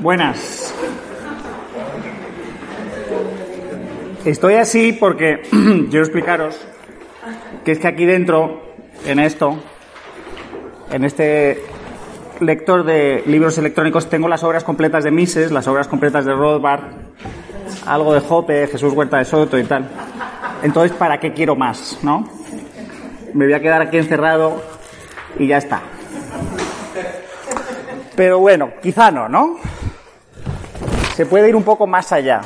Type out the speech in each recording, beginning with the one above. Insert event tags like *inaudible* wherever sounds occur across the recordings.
Buenas. Estoy así porque *clears throat* quiero explicaros que es que aquí dentro, en esto, en este lector de libros electrónicos, tengo las obras completas de Mises, las obras completas de Rothbard, algo de Jope, Jesús Huerta de Soto y tal. Entonces, ¿para qué quiero más, no? Me voy a quedar aquí encerrado y ya está. Pero bueno, quizá no, ¿no? Se puede ir un poco más allá.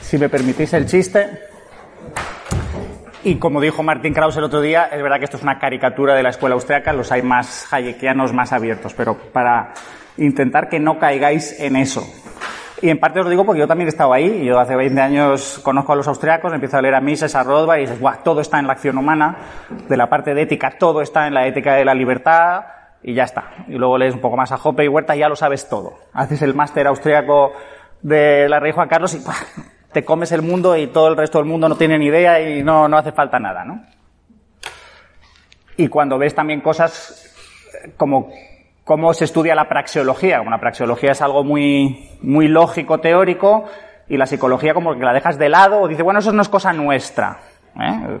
Si me permitís el chiste. Y como dijo Martin Krauss el otro día, es verdad que esto es una caricatura de la escuela austriaca, los hay más hayekianos, más abiertos, pero para intentar que no caigáis en eso. Y en parte os lo digo porque yo también he estado ahí, yo hace 20 años conozco a los austriacos, empiezo a leer a Mises, a Rothbard y dices, guau, todo está en la acción humana, de la parte de ética, todo está en la ética de la libertad, y ya está. Y luego lees un poco más a Hoppe y Huerta y ya lo sabes todo. Haces el máster austriaco de la Rey Juan Carlos y te comes el mundo y todo el resto del mundo no tiene ni idea y no, no hace falta nada, ¿no? Y cuando ves también cosas como cómo se estudia la praxeología, la praxeología es algo muy, muy lógico, teórico, y la psicología como que la dejas de lado o dice, bueno, eso no es cosa nuestra. ¿eh?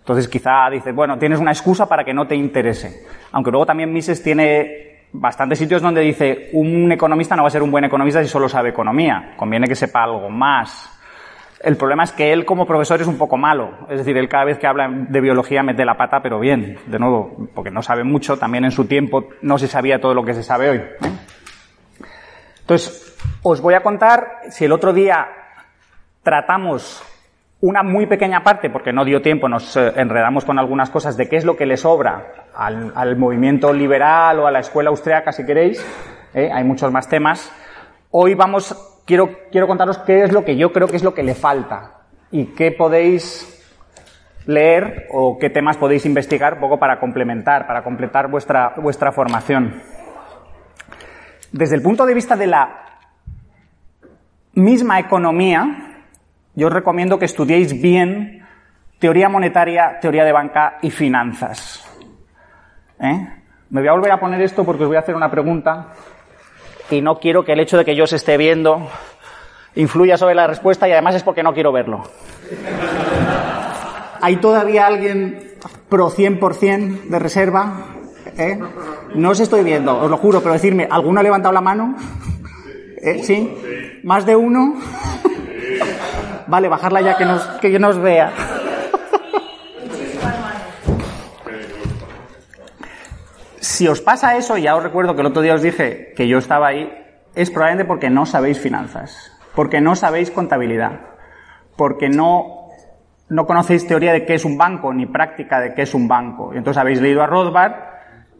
Entonces quizá dices, bueno, tienes una excusa para que no te interese. Aunque luego también Mises tiene bastantes sitios donde dice, un economista no va a ser un buen economista si solo sabe economía. Conviene que sepa algo más. El problema es que él como profesor es un poco malo. Es decir, él cada vez que habla de biología mete la pata, pero bien, de nuevo, porque no sabe mucho. También en su tiempo no se sabía todo lo que se sabe hoy. ¿eh? Entonces, os voy a contar, si el otro día tratamos una muy pequeña parte, porque no dio tiempo, nos eh, enredamos con algunas cosas de qué es lo que le sobra al, movimiento liberal o a la escuela austriaca, si queréis. ¿eh? Hay muchos más temas. Hoy vamos, quiero, quiero contaros qué es lo que yo creo que es lo que le falta y qué podéis leer o qué temas podéis investigar un poco para complementar, para completar vuestra, vuestra formación. Desde el punto de vista de la misma economía, yo os recomiendo que estudiéis bien teoría monetaria, teoría de banca y finanzas. ¿Eh? Me voy a volver a poner esto porque os voy a hacer una pregunta y no quiero que el hecho de que yo os esté viendo influya sobre la respuesta y además es porque no quiero verlo. ¿Hay todavía alguien pro 100% de reserva? ¿Eh? No os estoy viendo, os lo juro, pero decirme, ¿alguno ha levantado la mano? ¿Eh? ¿Sí? ¿Más de uno? Vale, bajarla ya que nos, que nos vea. Si os pasa eso, ya os recuerdo que el otro día os dije que yo estaba ahí, es probablemente porque no sabéis finanzas, porque no sabéis contabilidad, porque no, no conocéis teoría de qué es un banco, ni práctica de qué es un banco. Y entonces habéis leído a Rothbard,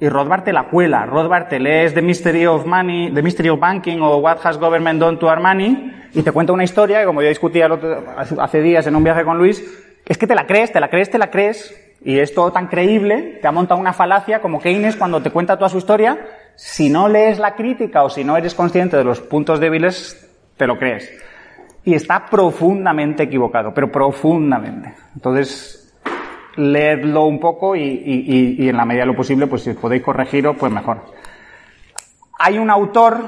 y Rothbard te la cuela. Rothbard te lees The Mystery of Money, The Mystery of Banking o What Has Government Done to Our Money y te cuenta una historia que como yo discutía hace días en un viaje con Luis, es que te la crees, te la crees, te la crees y es todo tan creíble, te ha montado una falacia como Keynes cuando te cuenta toda su historia, si no lees la crítica o si no eres consciente de los puntos débiles, te lo crees. Y está profundamente equivocado, pero profundamente. Entonces, leedlo un poco y, y, y, en la medida de lo posible, pues si podéis corregirlo, pues mejor. Hay un autor,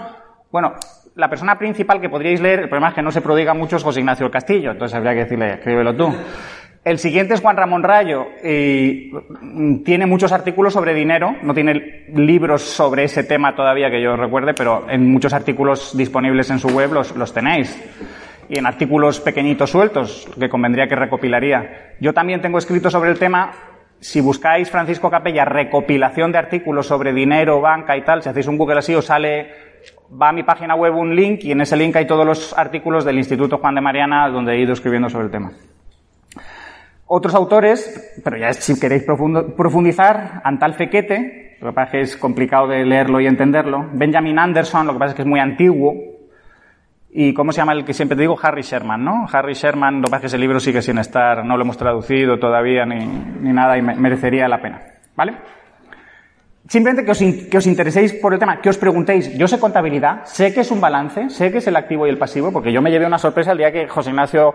bueno, la persona principal que podríais leer, el problema es que no se prodiga mucho, es José Ignacio Castillo, entonces habría que decirle, escríbelo tú. El siguiente es Juan Ramón Rayo y tiene muchos artículos sobre dinero, no tiene libros sobre ese tema todavía que yo recuerde, pero en muchos artículos disponibles en su web los, los tenéis y en artículos pequeñitos sueltos que convendría que recopilaría. Yo también tengo escrito sobre el tema, si buscáis Francisco Capella, recopilación de artículos sobre dinero, banca y tal, si hacéis un Google así os sale, va a mi página web un link y en ese link hay todos los artículos del Instituto Juan de Mariana donde he ido escribiendo sobre el tema. Otros autores, pero ya si queréis profundizar, Antal Fequete, lo que pasa es que es complicado de leerlo y entenderlo, Benjamin Anderson, lo que pasa es que es muy antiguo, y ¿cómo se llama el que siempre te digo? Harry Sherman, ¿no? Harry Sherman, lo que pasa es que ese libro sigue sin estar, no lo hemos traducido todavía ni, ni nada y merecería la pena, ¿vale? Simplemente que os, que os intereséis por el tema, que os preguntéis, yo sé contabilidad, sé que es un balance, sé que es el activo y el pasivo, porque yo me llevé una sorpresa el día que José Ignacio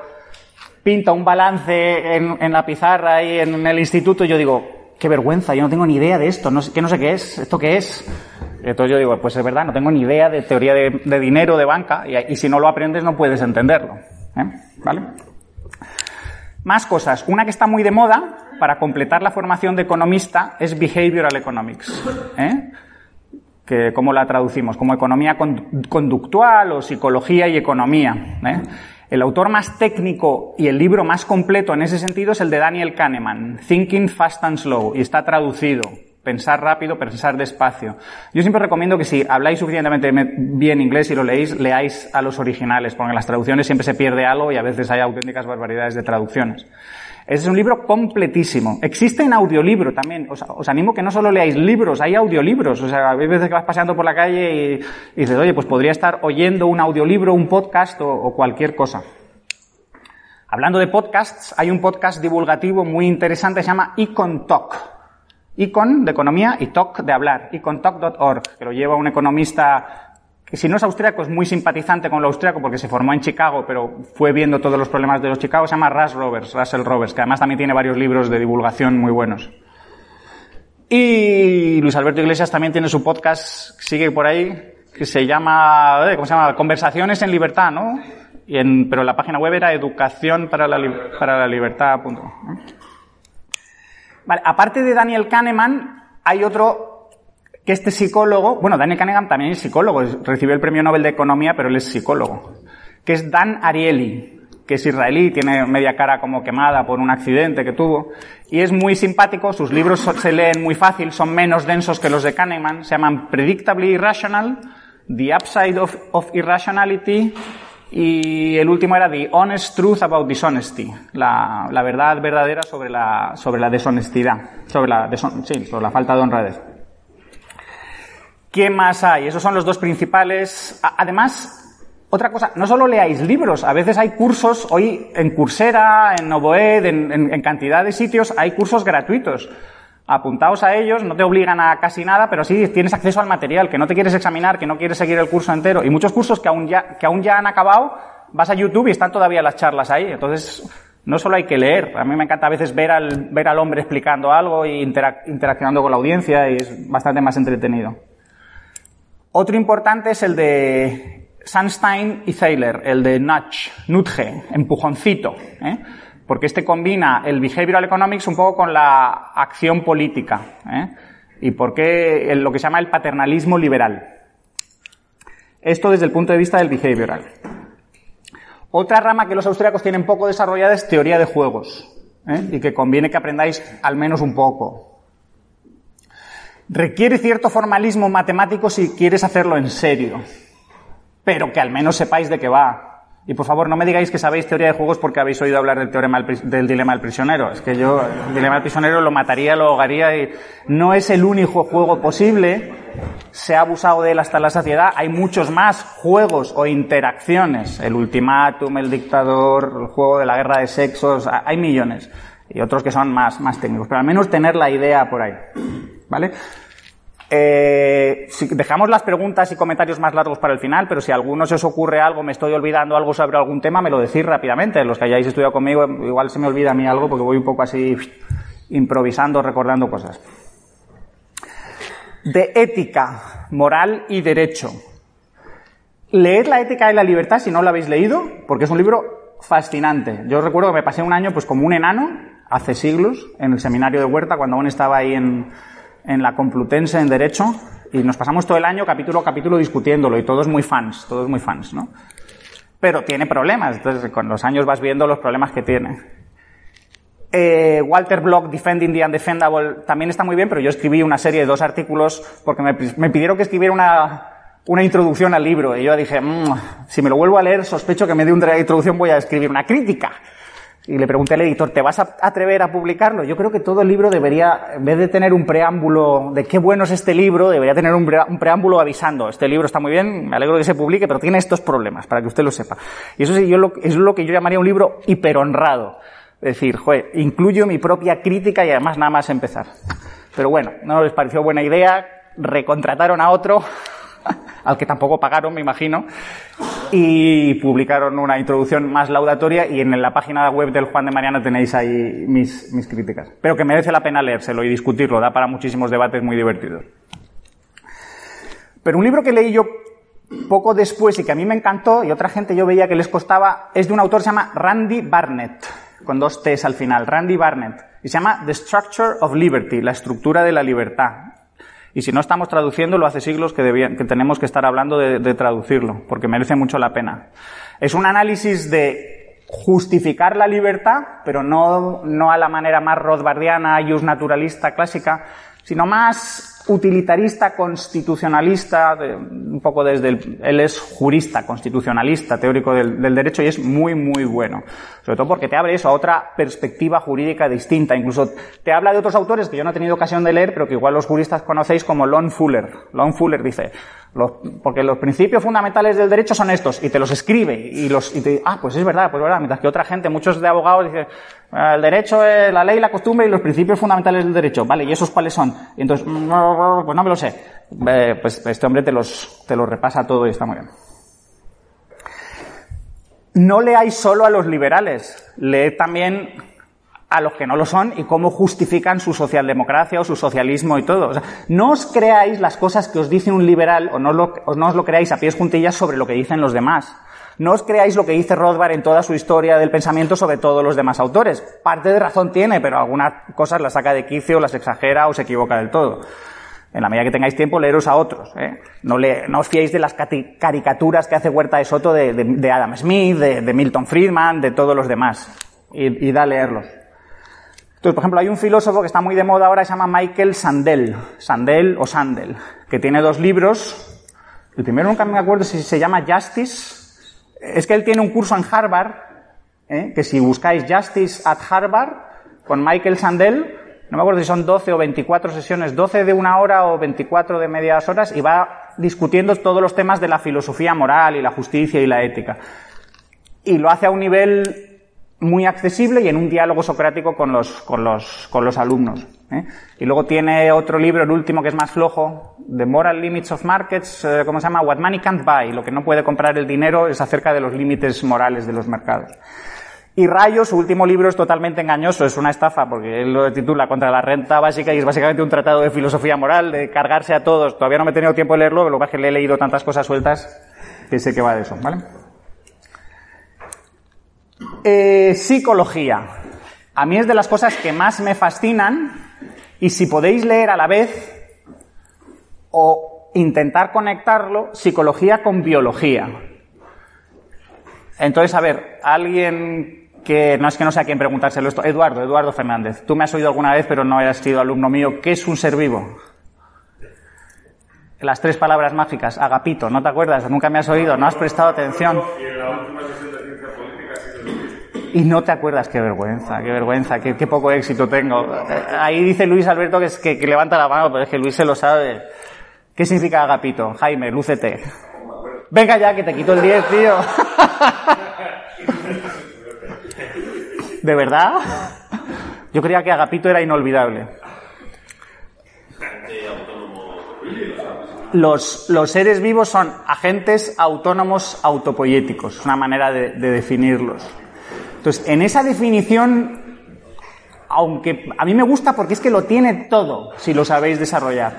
pinta un balance en, en la pizarra y en el instituto y yo digo, qué vergüenza, yo no tengo ni idea de esto, no sé, que no sé qué es, esto qué es. Entonces yo digo, pues es verdad, no tengo ni idea de teoría de, dinero, de banca, y, si no lo aprendes no puedes entenderlo. ¿eh? ¿Vale? Más cosas. Una que está muy de moda para completar la formación de economista es Behavioral Economics. ¿eh? Que, ¿Cómo la traducimos? Como economía conductual o psicología y economía. ¿eh? El autor más técnico y el libro más completo en ese sentido es el de Daniel Kahneman, Thinking Fast and Slow, y está traducido. Pensar rápido, pensar despacio. Yo siempre recomiendo que si habláis suficientemente bien inglés y lo leéis, leáis a los originales, porque en las traducciones siempre se pierde algo y a veces hay auténticas barbaridades de traducciones. Es un libro completísimo. Existe en audiolibro también. Os, animo que no solo leáis libros, hay audiolibros. O sea, hay veces que vas paseando por la calle y, dices, oye, pues podría estar oyendo un audiolibro, un podcast o, cualquier cosa. Hablando de podcasts, hay un podcast divulgativo muy interesante, se llama Econ Talk. Econ de economía y talk de hablar. Econtalk.org, que lo lleva un economista si no es austríaco es muy simpatizante con lo austríaco porque se formó en Chicago, pero fue viendo todos los problemas de los Chicago, se llama Russ Roberts, Russell Roberts, que además también tiene varios libros de divulgación muy buenos. Y Luis Alberto Iglesias también tiene su podcast, sigue por ahí, que se llama, eh, ¿cómo se llama? Conversaciones en libertad, ¿no? Pero la página web era educación para la, para la libertad. Vale, aparte de Daniel Kahneman, hay otro que este psicólogo, bueno, Daniel Kahneman también es psicólogo, recibió el premio Nobel de Economía, pero él es psicólogo, que es Dan Ariely, que es israelí, tiene media cara como quemada por un accidente que tuvo, y es muy simpático, sus libros se leen muy fácil, son menos densos que los de Kahneman, se llaman Predictably Irrational, The Upside of, of Irrationality y el último era The Honest Truth About Dishonesty, la, la verdad verdadera sobre la, sobre la deshonestidad, sobre la, sí, sobre la falta de honradez. ¿Qué más hay? Esos son los dos principales. Además, otra cosa, no solo leáis libros, a veces hay cursos, hoy en Coursera, en Novoed, en, en, en cantidad de sitios, hay cursos gratuitos apuntaos a ellos, no te obligan a casi nada, pero sí tienes acceso al material, que no te quieres examinar, que no quieres seguir el curso entero. Y muchos cursos que aún ya, que aún ya han acabado, vas a YouTube y están todavía las charlas ahí. Entonces, no solo hay que leer. A mí me encanta a veces ver al, ver al hombre explicando algo e interaccionando con la audiencia y es bastante más entretenido. Otro importante es el de Sunstein y Thaler, el de nudge, nudge, empujoncito. ¿eh? porque este combina el behavioral economics un poco con la acción política, ¿eh? y por qué lo que se llama el paternalismo liberal. Esto desde el punto de vista del behavioral. Otra rama que los austríacos tienen poco desarrollada es teoría de juegos, ¿eh? y que conviene que aprendáis al menos un poco. Requiere cierto formalismo matemático si quieres hacerlo en serio, pero que al menos sepáis de qué va, y por favor, no me digáis que sabéis teoría de juegos porque habéis oído hablar del, teorema del, dilema del prisionero. Es que yo el dilema del prisionero lo mataría, lo ahogaría no es el único juego posible. Se ha abusado de él hasta la saciedad. Hay muchos más juegos o interacciones. El ultimátum, el dictador, el juego de la guerra de sexos. Hay millones. Y otros que son más, más técnicos. Pero al menos tener la idea por ahí. ¿Vale? Eh, dejamos las preguntas y comentarios más largos para el final, pero si a alguno se os ocurre algo, me estoy olvidando algo sobre algún tema, me lo decís rápidamente. Los que hayáis estudiado conmigo, igual se me olvida a mí algo porque voy un poco así improvisando, recordando cosas. De ética, moral y derecho. Leed la ética y la libertad si no lo habéis leído, porque es un libro fascinante. Yo recuerdo que me pasé un año pues como un enano, hace siglos, en el seminario de Huerta, cuando aún estaba ahí en, en la Complutense en Derecho y nos pasamos todo el año capítulo a capítulo discutiéndolo y todos muy fans, todos muy fans, ¿no? Pero tiene problemas, entonces con los años vas viendo los problemas que tiene. Eh, Walter Block, Defending the Undefendable, también está muy bien, pero yo escribí una serie de dos artículos porque me, pidieron que escribiera una, una introducción al libro y yo dije, mmm, si me lo vuelvo a leer, sospecho que me dé una introducción voy a escribir una crítica. Y le pregunté al editor, ¿te vas a atrever a publicarlo? Yo creo que todo el libro debería, en vez de tener un preámbulo de qué bueno es este libro, debería tener un, preámbulo avisando, este libro está muy bien, me alegro de que se publique, pero tiene estos problemas, para que usted lo sepa. Y eso sí, yo lo, es lo que yo llamaría un libro hiperhonrado. Es decir, joder, incluyo mi propia crítica y además nada más empezar. Pero bueno, no les pareció buena idea, recontrataron a otro, *laughs* al que tampoco pagaron, me imagino, y publicaron una introducción más laudatoria y en la página web del Juan de Mariana tenéis ahí mis, mis críticas. Pero que merece la pena leérselo y discutirlo, da para muchísimos debates muy divertidos. Pero un libro que leí yo poco después y que a mí me encantó y otra gente yo veía que les costaba es de un autor que se llama Randy Barnett, con dos T's al final, Randy Barnett, y se llama The Structure of Liberty, la estructura de la libertad. Y si no estamos traduciendo, lo hace siglos que, tenemos que estar hablando de, traducirlo, porque merece mucho la pena. Es un análisis de justificar la libertad, pero no, a la manera más rothbardiana, ius naturalista clásica, sino más utilitarista, constitucionalista, un poco desde el, él es jurista, constitucionalista, teórico del, derecho y es muy, muy bueno. Sobre todo porque te abre eso a otra perspectiva jurídica distinta. Incluso te habla de otros autores que yo no he tenido ocasión de leer, pero que igual los juristas conocéis como Lon Fuller. Lon Fuller dice, porque los principios fundamentales del derecho son estos, y te los escribe, y los, y te, ah, pues es verdad, pues es verdad, mientras que otra gente, muchos de abogados dicen, el derecho es la ley, la costumbre y los principios fundamentales del derecho, vale, ¿y esos cuáles son? Y entonces, pues no me lo sé. Pues este hombre te los, te los repasa todo y está muy bien. No leáis solo a los liberales, leed también a los que no lo son y cómo justifican su socialdemocracia o su socialismo y todo. No os creáis las cosas que os dice un liberal o no, lo, o no os lo creáis a pies juntillas sobre lo que dicen los demás. No os creáis lo que dice Rothbard en toda su historia del pensamiento sobre todos los demás autores. Parte de razón tiene, pero algunas cosas las saca de quicio, las exagera o se equivoca del todo. En la medida que tengáis tiempo, leeros a otros. ¿eh? No, os fiéis de las caricaturas que hace Huerta de Soto de, Adam Smith, de, Milton Friedman, de todos los demás. Y, da a leerlos. Por ejemplo, hay un filósofo que está muy de moda ahora, se llama Michael Sandel, Sandel o Sandel, que tiene dos libros. El primero nunca me acuerdo si se llama Justice. Es que él tiene un curso en Harvard, ¿eh? que si buscáis Justice at Harvard, con Michael Sandel, no me acuerdo si son 12 o 24 sesiones, 12 de una hora o 24 de medias horas, y va discutiendo todos los temas de la filosofía moral y la justicia y la ética. Y lo hace a un nivel muy accesible y en un diálogo socrático con los, con los, con los alumnos. ¿Eh? Y luego tiene otro libro, el último, que es más flojo, The Moral Limits of Markets, eh, ¿cómo se llama? What Money Can't Buy. Lo que no puede comprar el dinero es acerca de los límites morales de los mercados. Y Rayo, su último libro, es totalmente engañoso, es una estafa, porque él lo titula Contra la renta básica y es básicamente un tratado de filosofía moral, de cargarse a todos. Todavía no me he tenido tiempo de leerlo, pero lo que que le he leído tantas cosas sueltas que sé que va de eso, ¿vale? Eh, psicología. A mí es de las cosas que más me fascinan y si podéis leer a la vez o intentar conectarlo, psicología con biología. Entonces, a ver, alguien que no es que no sé a quién preguntárselo esto, Eduardo, Eduardo Fernández, tú me has oído alguna vez, pero no hayas sido alumno mío, ¿qué es un ser vivo? Las tres palabras mágicas, agapito, ¿no te acuerdas? Nunca me has oído, no has prestado atención. Y no te acuerdas, qué vergüenza, qué vergüenza, qué, qué poco éxito tengo. Ahí dice Luis Alberto que, es que, que, levanta la mano, pero es que Luis se lo sabe. ¿Qué significa agapito? Jaime, lúcete. Venga ya, que te quito el 10, tío. *laughs* ¿De verdad? Yo creía que agapito era inolvidable. Los, seres vivos son agentes autónomos autopoyéticos, es una manera de definirlos. Entonces, en esa definición, aunque a mí me gusta porque es que lo tiene todo, si lo sabéis desarrollar.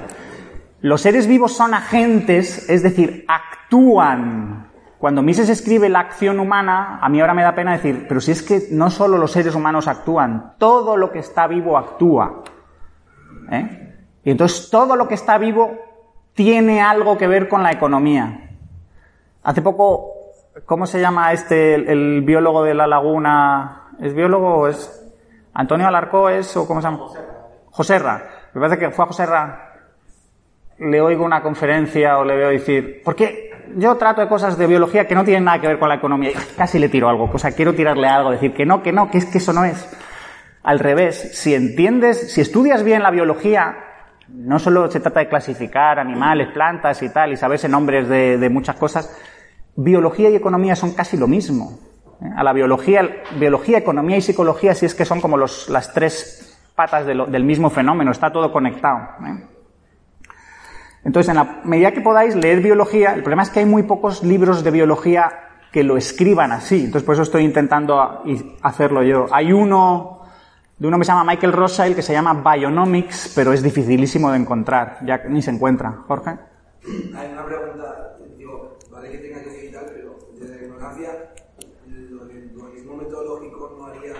Los seres vivos son agentes, es decir, actúan. Cuando Mises escribe la acción humana, a mí ahora me da pena decir, pero si es que no solo los seres humanos actúan, todo lo que está vivo actúa. ¿Eh? Y entonces todo lo que está vivo tiene algo que ver con la economía. Hace poco ¿Cómo se llama este, el, biólogo de la laguna? ¿Es biólogo o es Antonio Alarcó es o cómo se llama? Joserra. Me parece que fue a Joserra. Le oigo una conferencia o le veo decir, porque yo trato de cosas de biología que no tienen nada que ver con la economía. Casi le tiro algo, o sea, quiero tirarle algo, decir que no, que no, que es que eso no es. Al revés, si entiendes, si estudias bien la biología, no solo se trata de clasificar animales, plantas y tal, y saberse nombres de muchas cosas, biología y economía son casi lo mismo. ¿eh? A la biología, biología, economía y psicología sí es que son como los, las tres patas del mismo fenómeno, está todo conectado. ¿eh? Entonces, en la medida que podáis leer biología, el problema es que hay muy pocos libros de biología que lo escriban así, entonces por eso estoy intentando hacerlo yo. Hay uno de uno que se llama Michael Rothschild que se llama Bionomics, pero es dificilísimo de encontrar, ya ni se encuentra. Jorge. hay una pregunta, digo, vale que tenga que ser y tal, pero desde la ignorancia, el dualismo metodológico no haría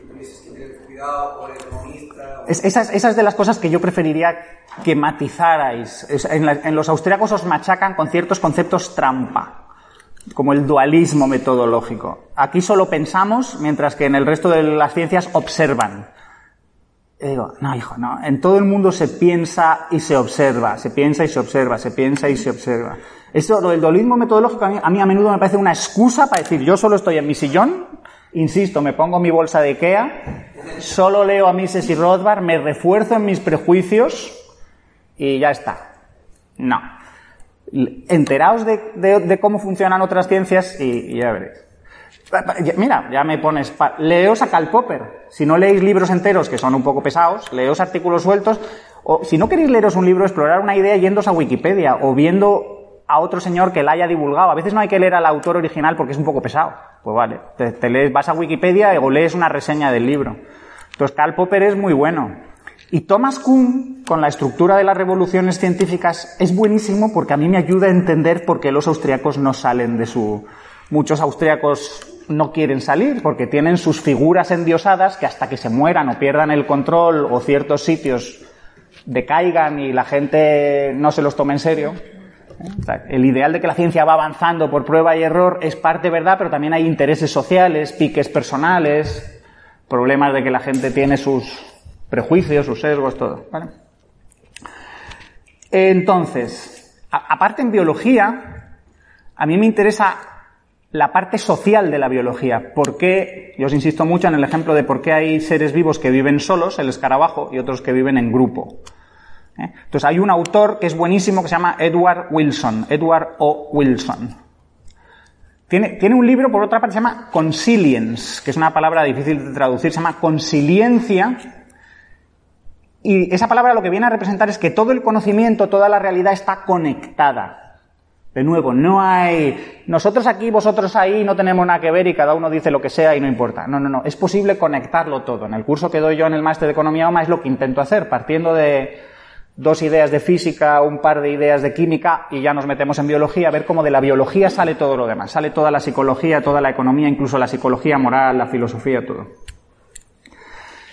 que tuvieses que tener cuidado el economista. Es, esas, esas de las cosas que yo preferiría que matizarais. En, la, en los austríacos os machacan con ciertos conceptos trampa como el dualismo metodológico. Aquí solo pensamos, mientras que en el resto de las ciencias observan. Y digo, no, hijo, no. En todo el mundo se piensa y se observa, se piensa y se observa, se piensa y se observa. Esto, lo del dualismo metodológico, a mí, a mí a menudo me parece una excusa para decir, yo solo estoy en mi sillón, insisto, me pongo mi bolsa de Ikea, solo leo a Mises y Rothbard, me refuerzo en mis prejuicios y ya está. No. Enteraos de, cómo funcionan otras ciencias y, y ya veréis. Mira, ya me pones. Leos a Karl Popper. Si no leéis libros enteros, que son un poco pesados, leos artículos sueltos. O si no queréis leeros un libro, explorar una idea yéndos a Wikipedia o viendo a otro señor que la haya divulgado. A veces no hay que leer al autor original porque es un poco pesado. Pues vale, te, lees, vas a Wikipedia o lees una reseña del libro. Entonces, Karl Popper es muy bueno. Y Thomas Kuhn, con la estructura de las revoluciones científicas, es buenísimo porque a mí me ayuda a entender por qué los austriacos no salen de su... Muchos austriacos no quieren salir porque tienen sus figuras endiosadas que hasta que se mueran o pierdan el control o ciertos sitios decaigan y la gente no se los tome en serio. El ideal de que la ciencia va avanzando por prueba y error es parte verdad, pero también hay intereses sociales, piques personales, problemas de que la gente tiene sus prejuicios, sus sesgos, todo. Entonces, aparte en biología, a mí me interesa la parte social de la biología. ¿Por qué? Yo os insisto mucho en el ejemplo de por qué hay seres vivos que viven solos, el escarabajo, y otros que viven en grupo. ¿Eh? Entonces hay un autor que es buenísimo que se llama Edward Wilson, Edward O. Wilson. Tiene, tiene un libro, por otra parte, se llama Consilience, que es una palabra difícil de traducir, se llama consiliencia, y esa palabra lo que viene a representar es que todo el conocimiento, toda la realidad está conectada. De nuevo, no hay nosotros aquí, vosotros ahí, no tenemos nada que ver y cada uno dice lo que sea y no importa. No, no, no. Es posible conectarlo todo. En el curso que doy yo en el máster de Economía OMA es lo que intento hacer, partiendo de dos ideas de física, un par de ideas de química y ya nos metemos en biología, a ver cómo de la biología sale todo lo demás. Sale toda la psicología, toda la economía, incluso la psicología moral, la filosofía, todo.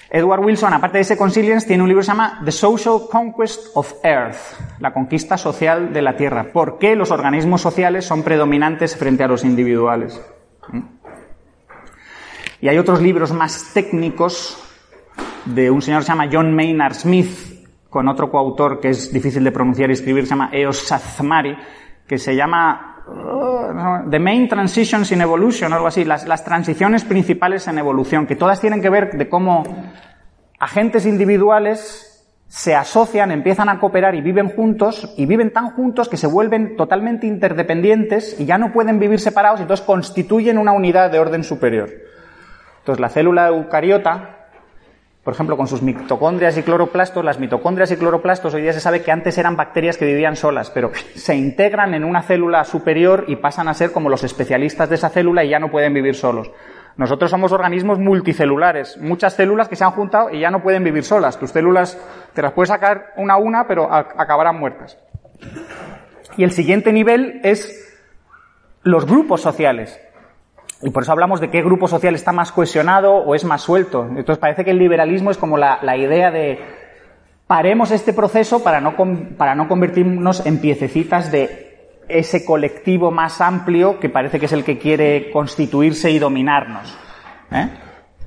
Edward Wilson, aparte de ese Consilience, tiene un libro que se llama The Social Conquest of Earth, la conquista social de la Tierra. ¿Por qué los organismos sociales son predominantes frente a los individuales? Y hay otros libros más técnicos de un señor que se llama John Maynard Smith, con otro coautor que es difícil de pronunciar y escribir, se llama Eos Sazmari, que se llama uh, The Main Transitions in Evolution, algo así, las, las transiciones principales en evolución, que todas tienen que ver de cómo agentes individuales se asocian, empiezan a cooperar y viven juntos, y viven tan juntos que se vuelven totalmente interdependientes y ya no pueden vivir separados, y entonces constituyen una unidad de orden superior. Entonces la célula eucariota, por ejemplo, con sus mitocondrias y cloroplastos, las mitocondrias y cloroplastos hoy día se sabe que antes eran bacterias que vivían solas, pero *laughs* se integran en una célula superior y pasan a ser como los especialistas de esa célula y ya no pueden vivir solos. Nosotros somos organismos multicelulares, muchas células que se han juntado y ya no pueden vivir solas. Tus células te las puedes sacar una a una, pero acabarán muertas. Y el siguiente nivel es los grupos sociales. Y por eso hablamos de qué grupo social está más cohesionado o es más suelto. Entonces parece que el liberalismo es como la, la idea de paremos este proceso para no, para no convertirnos en piececitas de ese colectivo más amplio que parece que es el que quiere constituirse y dominarnos. ¿eh?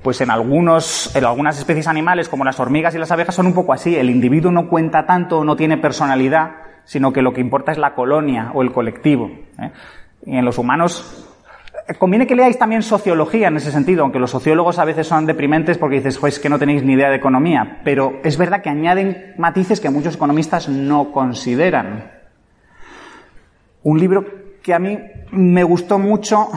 Pues en, algunos, en algunas especies animales, como las hormigas y las abejas, son un poco así. El individuo no cuenta tanto, no tiene personalidad, sino que lo que importa es la colonia o el colectivo. ¿eh? Y en los humanos conviene que leáis también sociología en ese sentido, aunque los sociólogos a veces son deprimentes porque dices, pues que no tenéis ni idea de economía, pero es verdad que añaden matices que muchos economistas no consideran. Un libro que a mí me gustó mucho,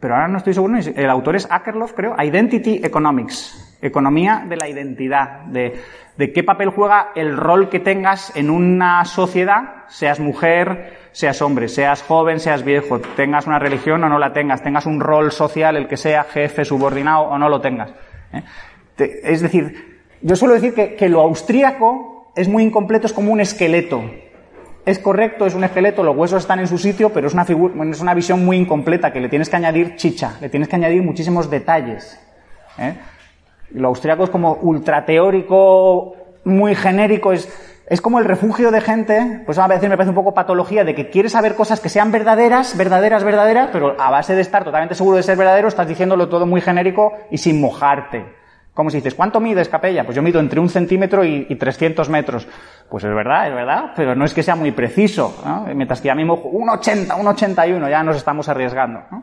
pero ahora no estoy seguro, el autor es Akerlof, creo, Identity Economics, economía de la identidad, de, de qué papel juega el rol que tengas en una sociedad, seas mujer, seas hombre, seas joven, seas viejo, tengas una religión o no la tengas, tengas un rol social, el que sea jefe, subordinado o no lo tengas. ¿eh? Es decir, yo suelo decir que, que, lo austríaco es muy incompleto, es como un esqueleto. es correcto, es un esqueleto, los huesos están en su sitio, pero es una, es una visión muy incompleta que le tienes que añadir chicha, le tienes que añadir muchísimos detalles. ¿eh? Lo austriaco es como ultra teórico, muy genérico, es, es como el refugio de gente, pues a veces me parece un poco patología de que quieres saber cosas que sean verdaderas, verdaderas, verdaderas, pero a base de estar totalmente seguro de ser verdadero, estás diciéndolo todo muy genérico y sin mojarte. Como si dices, ¿cuánto mides, Capella? Pues yo mido entre un centímetro y, y 300 metros. Pues es verdad, es verdad, pero no es que sea muy preciso. ¿no? Mientras que ya mismo un 80, un 81, ya nos estamos arriesgando. ¿no?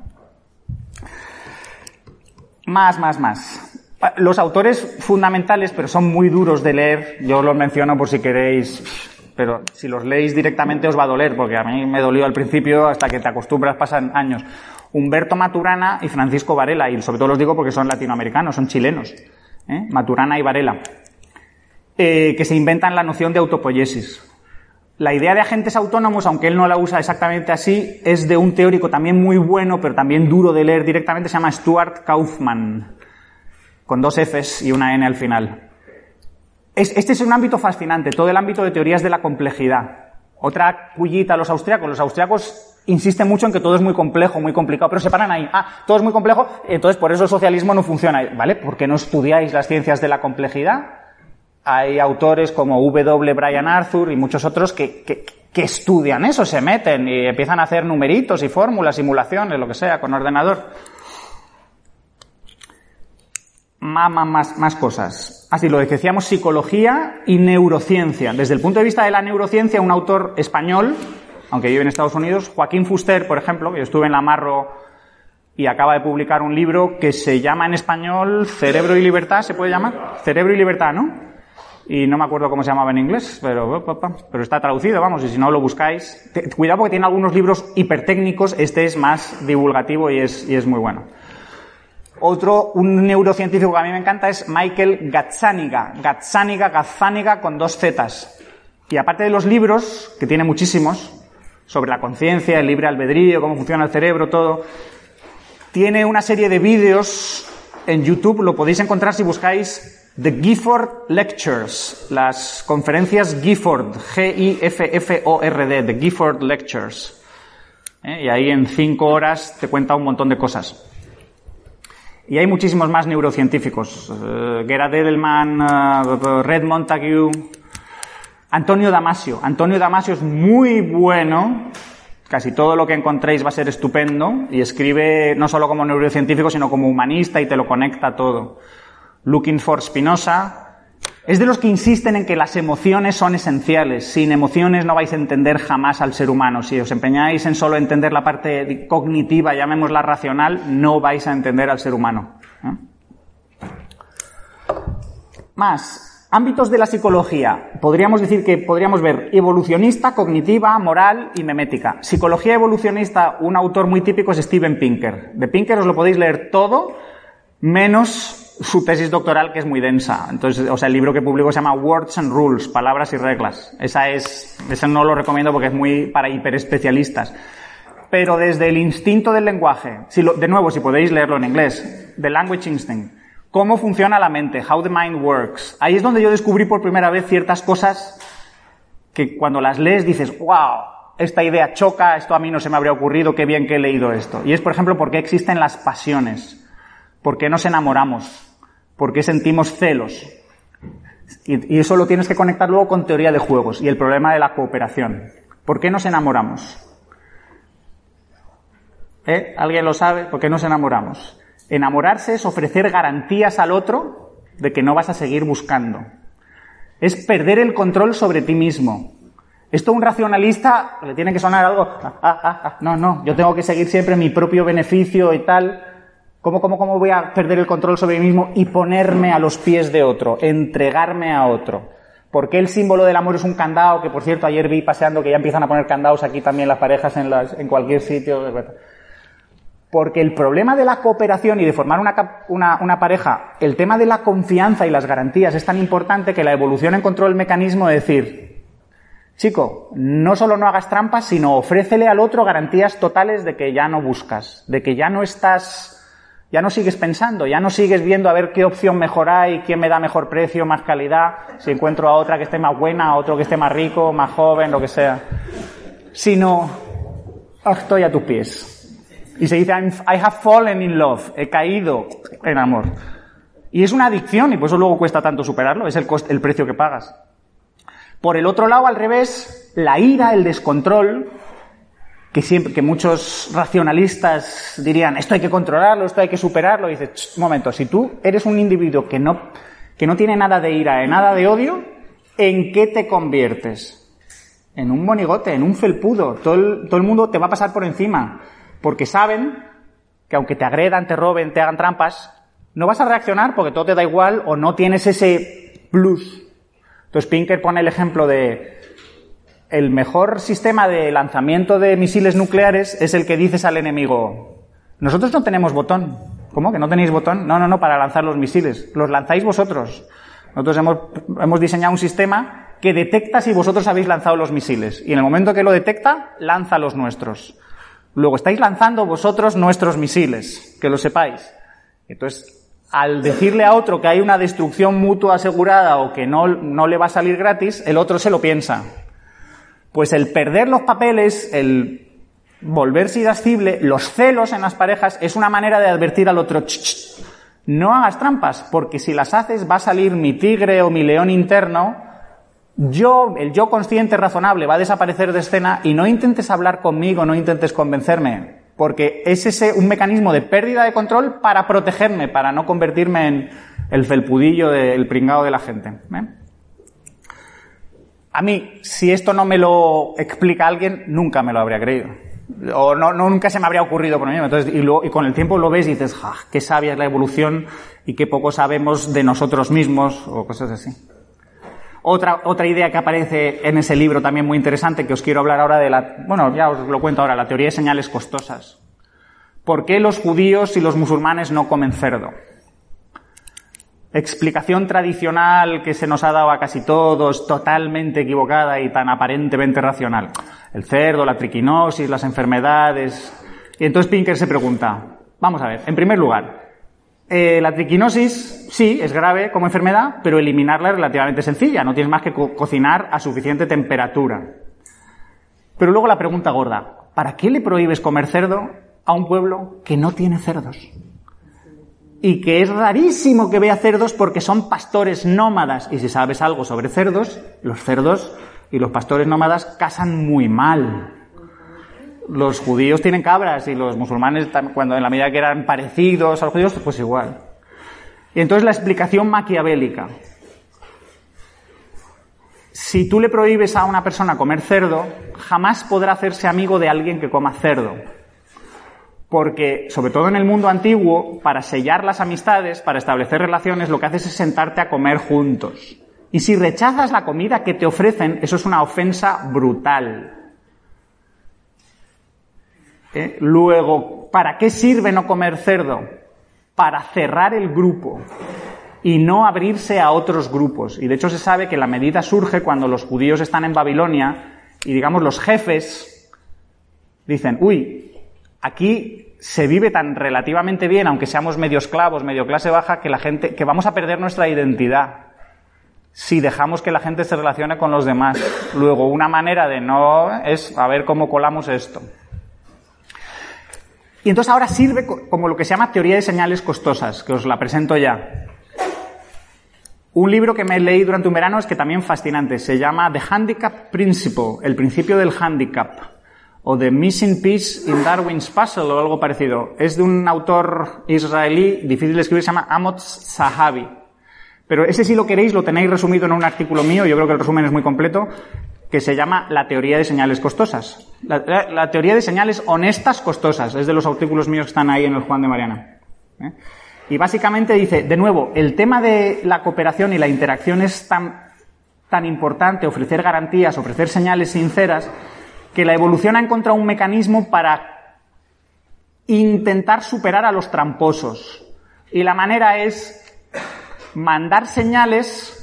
Más, más, más. Los autores fundamentales, pero son muy duros de leer, yo los menciono por si queréis, pero si los leéis directamente os va a doler, porque a mí me dolió al principio, hasta que te acostumbras pasan años. Humberto Maturana y Francisco Varela, y sobre todo los digo porque son latinoamericanos, son chilenos. ¿eh? Maturana y Varela, eh, que se inventan la noción de autopoiesis. La idea de agentes autónomos, aunque él no la usa exactamente así, es de un teórico también muy bueno, pero también duro de leer directamente, se llama Stuart Kaufman, con dos Fs y una N al final. Es, este es un ámbito fascinante, todo el ámbito de teorías de la complejidad. Otra cullita a los austriacos. Los austriacos insisten mucho en que todo es muy complejo, muy complicado, pero se paran ahí. Ah, todo es muy complejo, entonces por eso el socialismo no funciona. ¿Vale? ¿Por qué no estudiáis las ciencias de la complejidad? Hay autores como W. Brian Arthur y muchos otros que, que, que estudian eso, se meten y empiezan a hacer numeritos y fórmulas, simulaciones, lo que sea, con ordenador. Más, más, cosas. Así lo decíamos psicología y neurociencia. Desde el punto de vista de la neurociencia, un autor español, aunque vive en Estados Unidos, Joaquín Fuster, por ejemplo, yo estuve en la Marro y acaba de publicar un libro que se llama en español Cerebro y Libertad, ¿se puede llamar? Cerebro y Libertad, ¿no? Y no me acuerdo cómo se llamaba en inglés, pero, pero está traducido, vamos, y si no lo buscáis. Cuidado porque tiene algunos libros hipertécnicos, este es más divulgativo y es, y es muy bueno. Otro, un neurocientífico que a mí me encanta es Michael Gazzaniga. Gazzaniga, Gazzaniga con dos zetas. Y aparte de los libros, que tiene muchísimos, sobre la conciencia, el libre albedrío, cómo funciona el cerebro, todo, tiene una serie de vídeos en YouTube, lo podéis encontrar si buscáis The Gifford Lectures, las conferencias Gifford, G-I-F-F-O-R-D, The Gifford Lectures. ¿Eh? Y ahí en cinco horas te cuenta un montón de cosas. Y hay muchísimos más neurocientíficos. Uh, Gerard Edelman, uh, Red Montague, Antonio Damasio. Antonio Damasio es muy bueno. Casi todo lo que encontréis va a ser estupendo y escribe no solo como neurocientífico, sino como humanista y te lo conecta todo. Looking for Spinoza. Es de los que insisten en que las emociones son esenciales. Sin emociones no vais a entender jamás al ser humano. Si os empeñáis en solo entender la parte cognitiva, llamémosla racional, no vais a entender al ser humano. ¿Eh? Más. Ámbitos de la psicología. Podríamos decir que podríamos ver evolucionista, cognitiva, moral y memética. Psicología evolucionista, un autor muy típico es Steven Pinker. De Pinker os lo podéis leer todo, menos su tesis doctoral que es muy densa. Entonces, o sea, el libro que publicó se llama Words and Rules, palabras y reglas. Esa es, ese no lo recomiendo porque es muy para hiperespecialistas. Pero desde el instinto del lenguaje, si lo, de nuevo, si podéis leerlo en inglés, The Language Instinct, cómo funciona la mente, how the mind works. Ahí es donde yo descubrí por primera vez ciertas cosas que cuando las lees dices, wow, esta idea choca, esto a mí no se me habría ocurrido, qué bien que he leído esto. Y es, por ejemplo, por qué existen las pasiones, por qué nos enamoramos, ¿Por qué sentimos celos? Y, eso lo tienes que conectar luego con teoría de juegos y el problema de la cooperación. ¿Por qué nos enamoramos? ¿Eh? ¿Alguien lo sabe? ¿Por qué nos enamoramos? Enamorarse es ofrecer garantías al otro de que no vas a seguir buscando. Es perder el control sobre ti mismo. Esto a un racionalista le tiene que sonar algo. Ah, ah, ah, no, no, yo tengo que seguir siempre mi propio beneficio y tal. ¿Cómo, cómo, ¿Cómo voy a perder el control sobre mí mismo y ponerme a los pies de otro, entregarme a otro? ¿Por qué el símbolo del amor es un candado? Que por cierto, ayer vi paseando que ya empiezan a poner candados aquí también las parejas en, cualquier sitio. Porque el problema de la cooperación y de formar una, una, una, pareja, el tema de la confianza y las garantías es tan importante que la evolución encontró el mecanismo de decir, chico, no solo no hagas trampas, sino ofrécele al otro garantías totales de que ya no buscas, de que ya no estás Ya no sigues pensando, ya no sigues viendo a ver qué opción mejor hay, quién me da mejor precio, más calidad, si encuentro a otra que esté más buena, a otro que esté más rico, más joven, lo que sea. Sino, estoy a tus pies. Y se dice, I have fallen in love, he caído en amor. Y es una adicción y por eso luego cuesta tanto superarlo, es el, el precio que pagas. Por el otro lado, al revés, la ira, el descontrol, que siempre, que muchos racionalistas dirían, esto hay que controlarlo, esto hay que superarlo, y dices, un momento, si tú eres un individuo que no, que no tiene nada de ira, nada de odio, ¿en qué te conviertes? En un monigote, en un felpudo. Todo el, todo el mundo te va a pasar por encima. Porque saben que aunque te agredan, te roben, te hagan trampas, no vas a reaccionar porque todo te da igual o no tienes ese plus. Entonces Pinker pone el ejemplo de el mejor sistema de lanzamiento de misiles nucleares es el que dices al enemigo, nosotros no tenemos botón. ¿Cómo? ¿Que no tenéis botón? No, no, no, para lanzar los misiles. Los lanzáis vosotros. Nosotros hemos, diseñado un sistema que detecta si vosotros habéis lanzado los misiles. Y en el momento que lo detecta, lanza los nuestros. Luego estáis lanzando vosotros nuestros misiles, que lo sepáis. Entonces, al decirle a otro que hay una destrucción mutua asegurada o que no, no le va a salir gratis, el otro se lo piensa. Pues el perder los papeles, el volverse irascible, los celos en las parejas, es una manera de advertir al otro, no hagas trampas, porque si las haces va a salir mi tigre o mi león interno, yo, el yo consciente razonable va a desaparecer de escena y no intentes hablar conmigo, no intentes convencerme, porque es ese un mecanismo de pérdida de control para protegerme, para no convertirme en el felpudillo del pringado de la gente. ¿eh? A mí, si esto no me lo explica alguien, nunca me lo habría creído. O no, nunca se me habría ocurrido por mí. Entonces, y, y, con el tiempo lo ves y dices, ja, qué sabia es la evolución y qué poco sabemos de nosotros mismos o cosas así. Otra, otra idea que aparece en ese libro también muy interesante que os quiero hablar ahora de la, bueno, ya os lo cuento ahora, la teoría de señales costosas. ¿Por qué los judíos y los musulmanes no comen cerdo? Explicación tradicional que se nos ha dado a casi todos, totalmente equivocada y tan aparentemente racional. El cerdo, la triquinosis, las enfermedades. Y entonces Pinker se pregunta, vamos a ver, en primer lugar, eh, la triquinosis, sí, es grave como enfermedad, pero eliminarla es relativamente sencilla. No tienes más que co cocinar a suficiente temperatura. Pero luego la pregunta gorda, ¿para qué le prohíbes comer cerdo a un pueblo que no tiene cerdos? Y que es rarísimo que vea cerdos porque son pastores nómadas. Y si sabes algo sobre cerdos, los cerdos y los pastores nómadas casan muy mal los judíos tienen cabras y los musulmanes, cuando en la medida que eran parecidos a los judíos, pues igual. Y entonces la explicación maquiavélica. Si tú le prohíbes a una persona comer cerdo, jamás podrá hacerse amigo de alguien que coma cerdo. Porque, sobre todo en el mundo antiguo, para sellar las amistades, para establecer relaciones, lo que haces es sentarte a comer juntos. Y si rechazas la comida que te ofrecen, eso es una ofensa brutal. ¿Eh? Luego, ¿para qué sirve no comer cerdo? Para cerrar el grupo y no abrirse a otros grupos. Y de hecho se sabe que la medida surge cuando los judíos están en Babilonia y digamos los jefes dicen, uy, aquí se vive tan relativamente bien, aunque seamos medio esclavos, medio clase baja, que la gente, que vamos a perder nuestra identidad si dejamos que la gente se relacione con los demás. Luego, una manera de no es a ver cómo colamos esto. Y entonces ahora sirve como lo que se llama teoría de señales costosas, que os la presento ya. Un libro que me leí durante un verano es que también fascinante. Se llama The Handicap Principle, el principio del handicap, o The Missing Piece in Darwin's Puzzle, o algo parecido. Es de un autor israelí, difícil de escribir, se llama Amos Zahavi. Pero ese si lo queréis lo tenéis resumido en un artículo mío, yo creo que el resumen es muy completo, que se llama la teoría de señales costosas. La, teoría de señales honestas costosas. Es de los artículos míos que están ahí en el Juan de Mariana. ¿eh? Y básicamente dice, de nuevo, el tema de la cooperación y la interacción es tan, tan importante, ofrecer garantías, ofrecer señales sinceras, que la evolución ha encontrado un mecanismo para intentar superar a los tramposos. Y la manera es mandar señales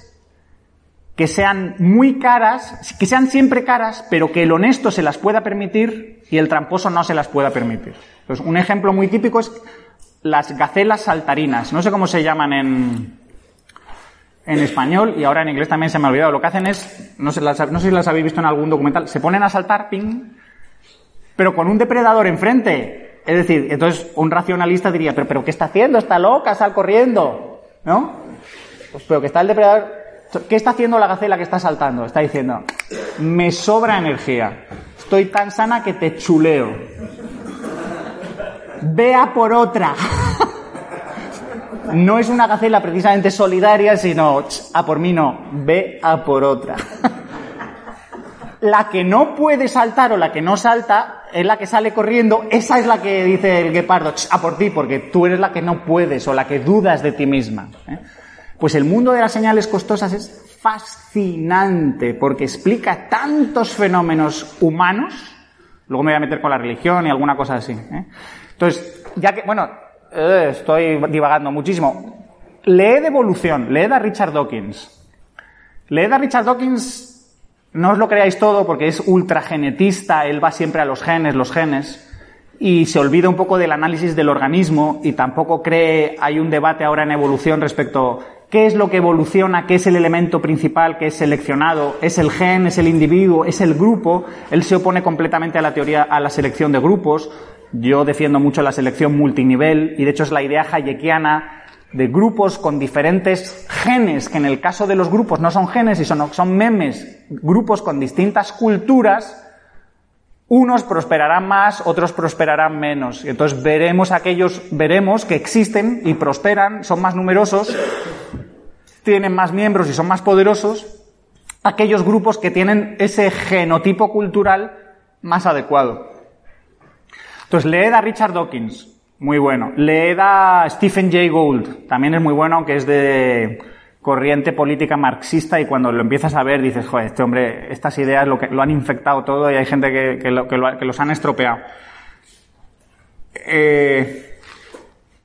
que sean muy caras, que sean siempre caras, pero que el honesto se las pueda permitir y el tramposo no se las pueda permitir. Entonces, un ejemplo muy típico es las gacelas saltarinas. No sé cómo se llaman en, en español y ahora en inglés también se me ha olvidado. Lo que hacen es, no sé, si las habéis visto en algún documental, se ponen a saltar, ping, pero con un depredador enfrente. Es decir, entonces un racionalista diría, pero, pero ¿qué está haciendo? Está loca, sal corriendo. ¿No? Pues pero que está el depredador. ¿Qué está haciendo la gacela que está saltando? Está diciendo, me sobra energía. Estoy tan sana que te chuleo. Vea por otra. No es una gacela precisamente solidaria, sino, "Ch, a por mí no, ve a por otra. La que no puede saltar o la que no salta es la que sale corriendo, esa es la que dice el guepardo, "Ch, a por ti, porque tú eres la que no puedes o la que dudas de ti misma. ¿eh? Pues el mundo de las señales costosas es fascinante porque explica tantos fenómenos humanos, luego me voy a meter con la religión y alguna cosa así. ¿eh? Entonces, ya que, bueno, eh, estoy divagando muchísimo, leed evolución, leed a Richard Dawkins. Leed a Richard Dawkins, no os lo creáis todo porque es ultragenetista, él va siempre a los genes, los genes, y se olvida un poco del análisis del organismo y tampoco cree, hay un debate ahora en evolución respecto qué es lo que evoluciona, qué es el elemento principal que es seleccionado, es el gen, es el individuo, es el grupo, él se opone completamente a la teoría, a la selección de grupos, yo defiendo mucho la selección multinivel y de hecho es la idea hayekiana de grupos con diferentes genes, que en el caso de los grupos no son genes, sino son memes, grupos con distintas culturas, unos prosperarán más, otros prosperarán menos. Y entonces veremos aquellos, veremos que existen y prosperan, son más numerosos, tienen más miembros y son más poderosos, aquellos grupos que tienen ese genotipo cultural más adecuado. Entonces, leed a Richard Dawkins, muy bueno. Leed a Stephen Jay Gould, también es muy bueno, aunque es de corriente política marxista y cuando lo empiezas a ver dices, joder, este hombre, estas ideas lo, que, lo han infectado todo y hay gente que, que, lo, que los han estropeado. Eh,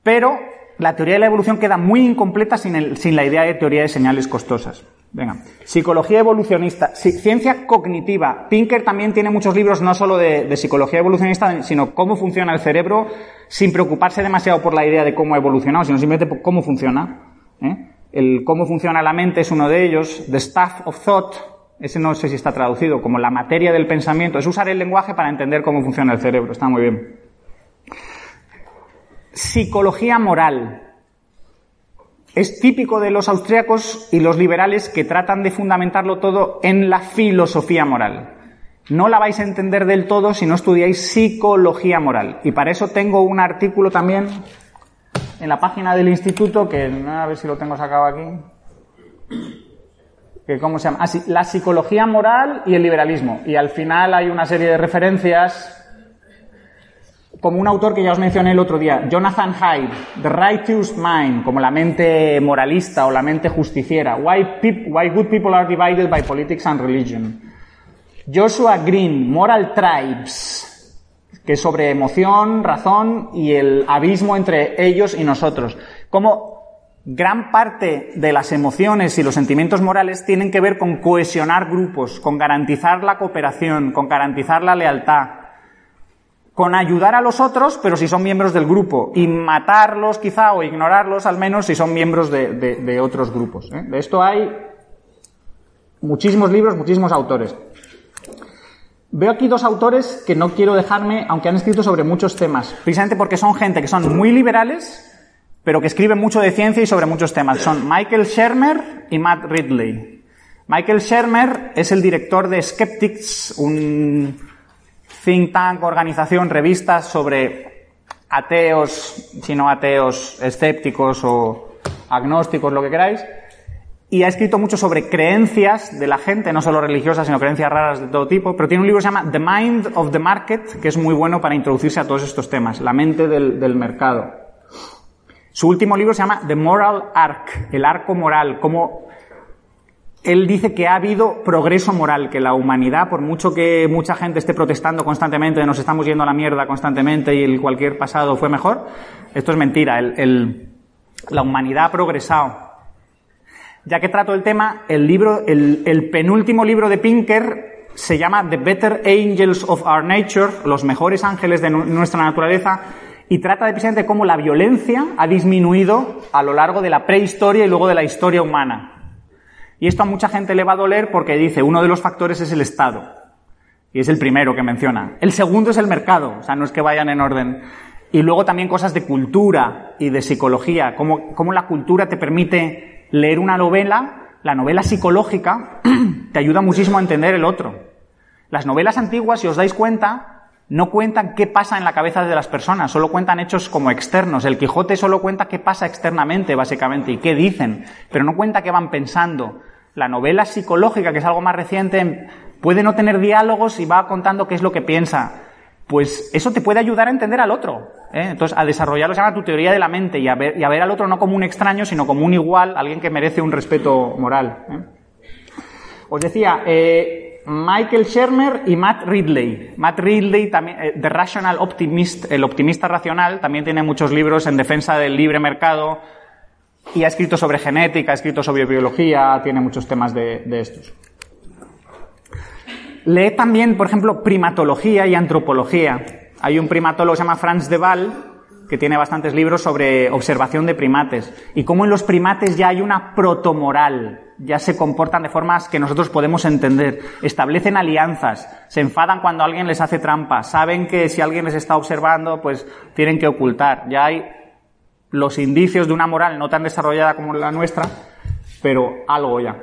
pero la teoría de la evolución queda muy incompleta sin, el, sin la idea de teoría de señales costosas. Venga, psicología evolucionista, ciencia cognitiva. Pinker también tiene muchos libros no solo de, psicología evolucionista, sino cómo funciona el cerebro, sin preocuparse demasiado por la idea de cómo ha evolucionado, sino simplemente por cómo funciona. ¿eh? El cómo funciona la mente es uno de ellos. The Stuff of Thought, ese no sé si está traducido, como la materia del pensamiento. Es usar el lenguaje para entender cómo funciona el cerebro. Está muy bien. Psicología moral. Es típico de los austriacos y los liberales que tratan de fundamentarlo todo en la filosofía moral. No la vais a entender del todo si no estudiáis psicología moral. Y para eso tengo un artículo también en la página del instituto que a ver si lo tengo sacado aquí. Que cómo se llama? Ah, sí, la psicología moral y el liberalismo. Y al final hay una serie de referencias como un autor que ya os mencioné el otro día, Jonathan Hyde, The Righteous Mind, como la mente moralista o la mente justiciera, Why, why Good People Are Divided by Politics and Religion. Joshua Green, Moral Tribes, que es sobre emoción, razón y el abismo entre ellos y nosotros. Como gran parte de las emociones y los sentimientos morales tienen que ver con cohesionar grupos, con garantizar la cooperación, con garantizar la lealtad, con ayudar a los otros, pero si son miembros del grupo, y matarlos quizá o ignorarlos al menos si son miembros de, otros grupos. ¿eh? De esto hay muchísimos libros, muchísimos autores. Veo aquí dos autores que no quiero dejarme, aunque han escrito sobre muchos temas, precisamente porque son gente que son muy liberales, pero que escriben mucho de ciencia y sobre muchos temas. Son Michael Shermer y Matt Ridley. Michael Shermer es el director de Skeptics, un think tank, organización, revistas sobre ateos, si no ateos, escépticos o agnósticos, lo que queráis. Y ha escrito mucho sobre creencias de la gente, no solo religiosas, sino creencias raras de todo tipo. Pero tiene un libro que se llama The Mind of the Market, que es muy bueno para introducirse a todos estos temas, la mente del, del mercado. Su último libro se llama The Moral Arc, el arco moral, como él dice que ha habido progreso moral, que la humanidad, por mucho que mucha gente esté protestando constantemente, nos estamos yendo a la mierda constantemente y el cualquier pasado fue mejor, esto es mentira. El, el, la humanidad ha progresado. Ya que trato el tema, el libro, el, el penúltimo libro de Pinker se llama The Better Angels of Our Nature, los mejores ángeles de nuestra naturaleza, y trata de precisamente cómo la violencia ha disminuido a lo largo de la prehistoria y luego de la historia humana. Y esto a mucha gente le va a doler porque dice, uno de los factores es el Estado. Y es el primero que menciona. El segundo es el mercado, o sea, no es que vayan en orden. Y luego también cosas de cultura y de psicología, cómo, cómo la cultura te permite leer una novela, la novela psicológica *clears throat* te ayuda muchísimo a entender el otro. Las novelas antiguas, si os dais cuenta, no cuentan qué pasa en la cabeza de las personas, solo cuentan hechos como externos. El Quijote solo cuenta qué pasa externamente, básicamente, y qué dicen, pero no cuenta qué van pensando. La novela psicológica, que es algo más reciente, puede no tener diálogos y va contando qué es lo que piensa. Pues eso te puede ayudar a entender al otro. ¿eh? Entonces, a desarrollarlo se llama tu teoría de la mente y a, ver, y a ver al otro no como un extraño, sino como un igual, alguien que merece un respeto moral. ¿eh? Os decía, eh, Michael Shermer y Matt Ridley. Matt Ridley, también, The Rational Optimist, el optimista racional, también tiene muchos libros en defensa del libre mercado y ha escrito sobre genética, ha escrito sobre biología, tiene muchos temas de, de estos. Lee también, por ejemplo, primatología y antropología. Hay un primatólogo que se llama Franz de Waal, que tiene bastantes libros sobre observación de primates y cómo en los primates ya hay una protomoral, ya se comportan de formas que nosotros podemos entender, establecen alianzas, se enfadan cuando alguien les hace trampa, saben que si alguien les está observando, pues tienen que ocultar. Ya hay los indicios de una moral no tan desarrollada como la nuestra, pero algo ya.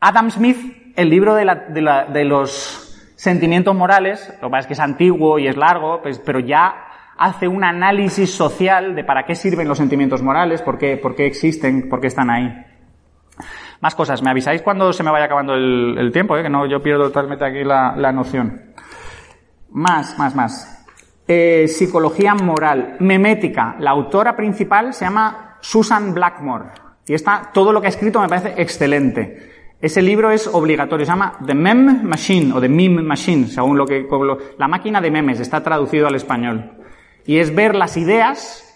Adam Smith, el libro de, los sentimientos morales, lo que pasa es que es antiguo y es largo, pues, pero ya hace un análisis social de para qué sirven los sentimientos morales, por qué, por qué existen, por qué están ahí. Más cosas. Me avisáis cuando se me vaya acabando el, el tiempo, ¿eh? que no, yo pierdo totalmente aquí la, la noción. Más, más, más. Eh, psicología moral. Memética. La autora principal se llama Susan Blackmore. Y está, todo lo que ha escrito me parece excelente. Ese libro es obligatorio, se llama The Meme Machine o The Meme Machine, según lo que, la máquina de memes, está traducido al español. Y es ver las ideas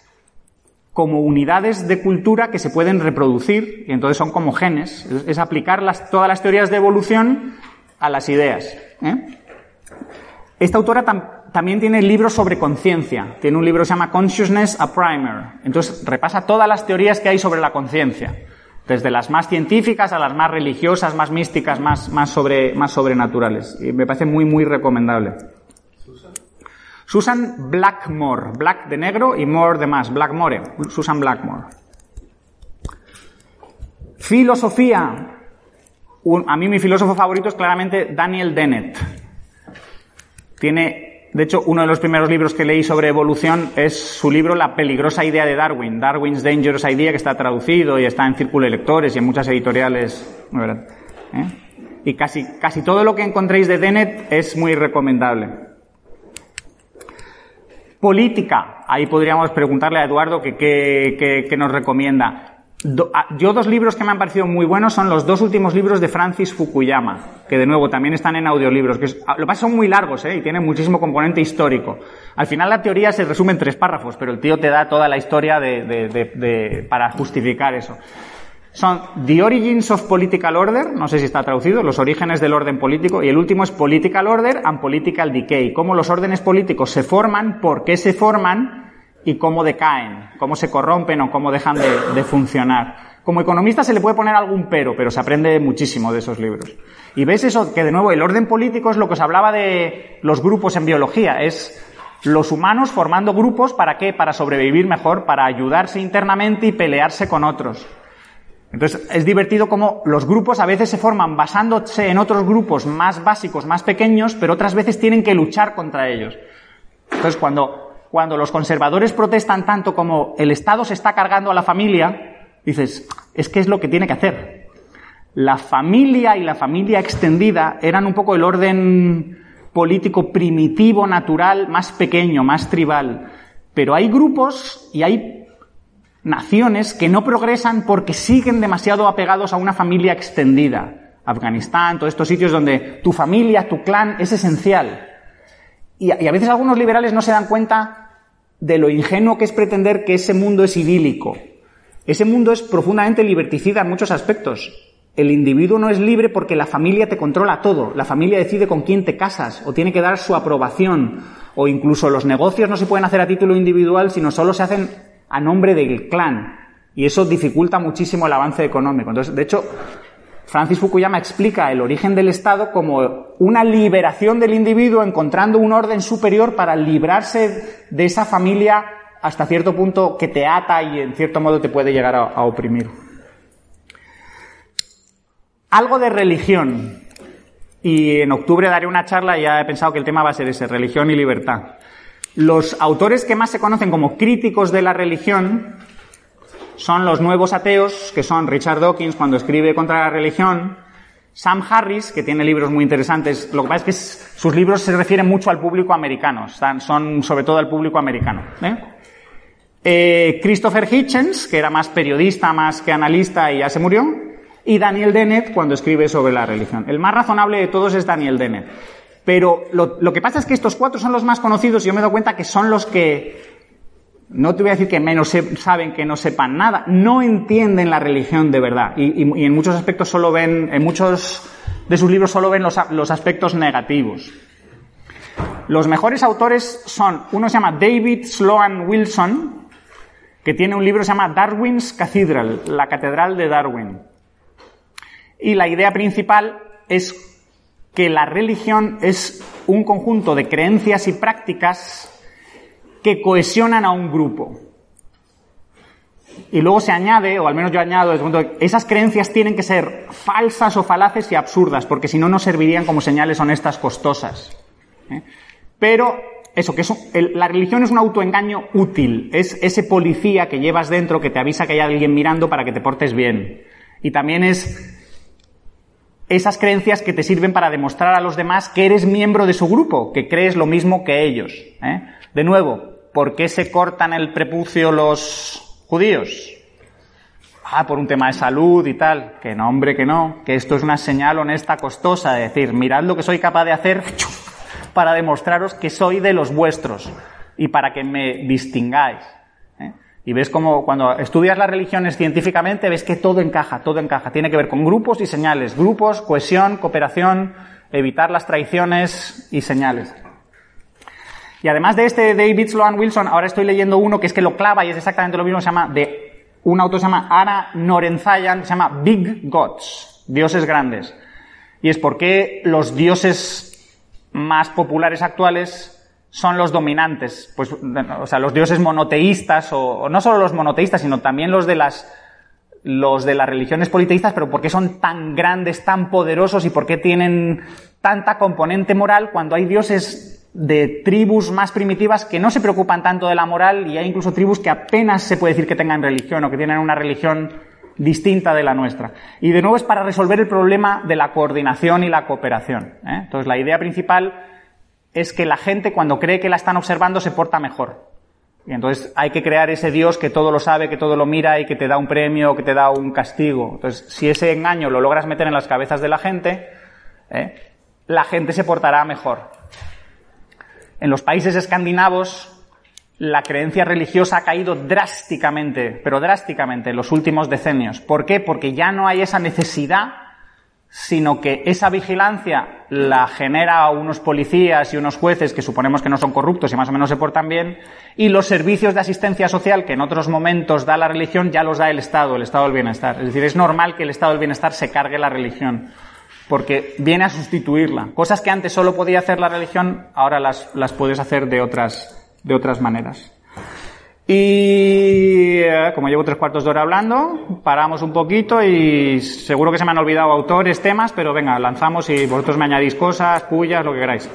como unidades de cultura que se pueden reproducir, y entonces son como genes. Es, aplicar todas las teorías de evolución a las ideas. ¿eh? Esta autora tam, también tiene libros sobre conciencia. Tiene un libro que se llama Consciousness a Primer. Entonces repasa todas las teorías que hay sobre la conciencia. Desde las más científicas a las más religiosas, más místicas, más, más, sobre, más sobrenaturales. Y me parece muy, muy recomendable. Susan Blackmore, Black de negro y More de más, Blackmore, Susan Blackmore. Filosofía. A mí mi filósofo favorito es claramente Daniel Dennett. Tiene, de hecho, uno de los primeros libros que leí sobre evolución es su libro La peligrosa idea de Darwin, Darwin's Dangerous Idea, que está traducido y está en Círculo de Lectores y en muchas editoriales. ¿eh? Y casi, casi todo lo que encontréis de Dennett es muy recomendable. Política. Ahí podríamos preguntarle a Eduardo que, que, que nos recomienda. Do, a, yo dos libros que me han parecido muy buenos son los dos últimos libros de Francis Fukuyama, que de nuevo también están en audiolibros, que es, lo que pasa son muy largos ¿eh? y tienen muchísimo componente histórico. Al final la teoría se resume en tres párrafos, pero el tío te da toda la historia de, de, de, para justificar eso son The Origins of Political Order, no sé si está traducido, los orígenes del orden político, y el último es Political Order and Political Decay, cómo los órdenes políticos se forman, por qué se forman y cómo decaen, cómo se corrompen o cómo dejan de, de funcionar. Como economista se le puede poner algún pero, pero se aprende muchísimo de esos libros. Y ves eso, que de nuevo el orden político es lo que os hablaba de los grupos en biología, es los humanos formando grupos para qué? Para sobrevivir mejor, para ayudarse internamente y pelearse con otros. Entonces es divertido como los grupos a veces se forman basándose en otros grupos más básicos, más pequeños, pero otras veces tienen que luchar contra ellos. Entonces cuando, cuando los conservadores protestan tanto como el Estado se está cargando a la familia, dices, es que es lo que tiene que hacer. La familia y la familia extendida eran un poco el orden político primitivo, natural, más pequeño, más tribal. Pero hay grupos y hay naciones que no progresan porque siguen demasiado apegados a una familia extendida. Afganistán, todos estos sitios donde tu familia, tu clan es esencial. Y a, veces algunos liberales no se dan cuenta de lo ingenuo que es pretender que ese mundo es idílico. Ese mundo es profundamente liberticida en muchos aspectos. El individuo no es libre porque la familia te controla todo. La familia decide con quién te casas o tiene que dar su aprobación o incluso los negocios no se pueden hacer a título individual, sino solo se hacen a nombre del clan. Y eso dificulta muchísimo el avance económico. Entonces, de hecho, Francis Fukuyama explica el origen del Estado como una liberación del individuo encontrando un orden superior para librarse de esa familia hasta cierto punto que te ata y en cierto modo te puede llegar a, oprimir. Algo de religión. Y en octubre daré una charla y ya he pensado que el tema va a ser ese, religión y libertad. Los autores que más se conocen como críticos de la religión son los nuevos ateos, que son Richard Dawkins cuando escribe contra la religión, Sam Harris, que tiene libros muy interesantes. Lo que pasa es que sus libros se refieren mucho al público americano, son sobre todo al público americano. ¿eh? Eh, Christopher Hitchens, que era más periodista, más que analista y ya se murió. Y Daniel Dennett cuando escribe sobre la religión. El más razonable de todos es Daniel Dennett. Pero lo, lo que pasa es que estos cuatro son los más conocidos y yo me dado cuenta que son los que no te voy a decir que menos saben que no sepan nada, no entienden la religión de verdad y, en muchos aspectos solo ven, en muchos de sus libros solo ven los, aspectos negativos. Los mejores autores son, uno se llama David Sloan Wilson, que tiene un libro que se llama Darwin's Cathedral, la Catedral de Darwin. Y la idea principal es que la religión es un conjunto de creencias y prácticas que cohesionan a un grupo. Y luego se añade, o al menos yo añado, esas creencias tienen que ser falsas o falaces y absurdas, porque si no, no servirían como señales honestas costosas. ¿eh? Pero eso, que la religión es un autoengaño útil, es ese policía que llevas dentro que te avisa que hay alguien mirando para que te portes bien. Y también es esas creencias que te sirven para demostrar a los demás que eres miembro de su grupo, que crees lo mismo que ellos. ¿eh? De nuevo, ¿por qué se cortan el prepucio los judíos? Ah, por un tema de salud y tal. Que no, hombre, que no. Que esto es una señal honesta, costosa. De decir, mirad lo que soy capaz de hacer *laughs* para demostraros que soy de los vuestros y para que me distingáis. ¿eh? Y ves como cuando estudias las religiones científicamente, ves que todo encaja, todo encaja. Tiene que ver con grupos y señales. Grupos, cohesión, cooperación, evitar las traiciones y señales. Y además de este David Sloan Wilson, ahora estoy leyendo uno que es que lo clava y es exactamente lo mismo, se llama, de un autor se llama Ana Norenzayan, se llama Big Gods, dioses grandes. Y es porque los dioses más populares actuales son los dominantes, pues, o sea, los dioses monoteístas, o, no solo los monoteístas, sino también los de las, los de las religiones politeístas, pero por qué son tan grandes, tan poderosos y por qué tienen tanta componente moral cuando hay dioses de tribus más primitivas que no se preocupan tanto de la moral y hay incluso tribus que apenas se puede decir que tengan religión o que tienen una religión distinta de la nuestra. Y de nuevo es para resolver el problema de la coordinación y la cooperación. ¿eh? Entonces la idea principal es que la gente cuando cree que la están observando se porta mejor. Y entonces hay que crear ese Dios que todo lo sabe, que todo lo mira y que te da un premio, que te da un castigo. Entonces, si ese engaño lo logras meter en las cabezas de la gente, ¿eh? la gente se portará mejor. En los países escandinavos, la creencia religiosa ha caído drásticamente, pero drásticamente en los últimos decenios. ¿Por qué? Porque ya no hay esa necesidad, sino que esa vigilancia la genera unos policías y unos jueces que suponemos que no son corruptos y más o menos se portan bien, y los servicios de asistencia social que en otros momentos da la religión ya los da el Estado, el Estado del Bienestar. Es decir, es normal que el Estado del Bienestar se cargue la religión porque viene a sustituirla. Cosas que antes solo podía hacer la religión, ahora las, las puedes hacer de otras, de otras maneras. Y eh, como llevo tres cuartos de hora hablando, paramos un poquito y seguro que se me han olvidado autores, temas, pero venga, lanzamos y vosotros me añadís cosas, cuyas, lo que queráis.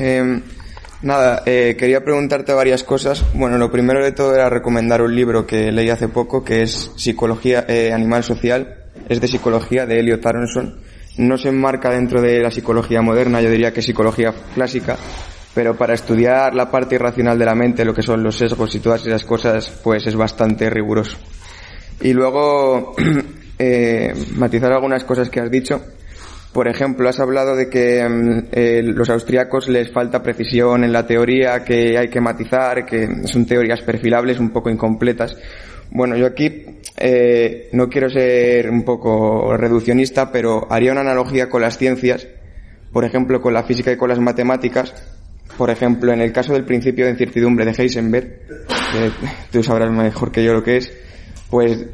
Eh, nada, eh, quería preguntarte varias cosas. Bueno, lo primero de todo era recomendar un libro que leí hace poco, que es Psicología eh, Animal Social. Es de psicología, de Elliot Aronson. No se enmarca dentro de la psicología moderna, yo diría que psicología clásica, pero para estudiar la parte irracional de la mente, lo que son los sesgos y todas esas cosas, pues es bastante riguroso. Y luego, *clears throat* eh, matizar algunas cosas que has dicho. Por ejemplo, has hablado de que mm, eh, los austríacos les falta precisión en la teoría, que hay que matizar, que son teorías perfilables un poco incompletas. Bueno, yo aquí eh, no quiero ser un poco reduccionista, pero haría una analogía con las ciencias, por ejemplo, con la física y con las matemáticas. Por ejemplo, en el caso del principio de incertidumbre de Heisenberg, que tú sabrás mejor que yo lo que es, pues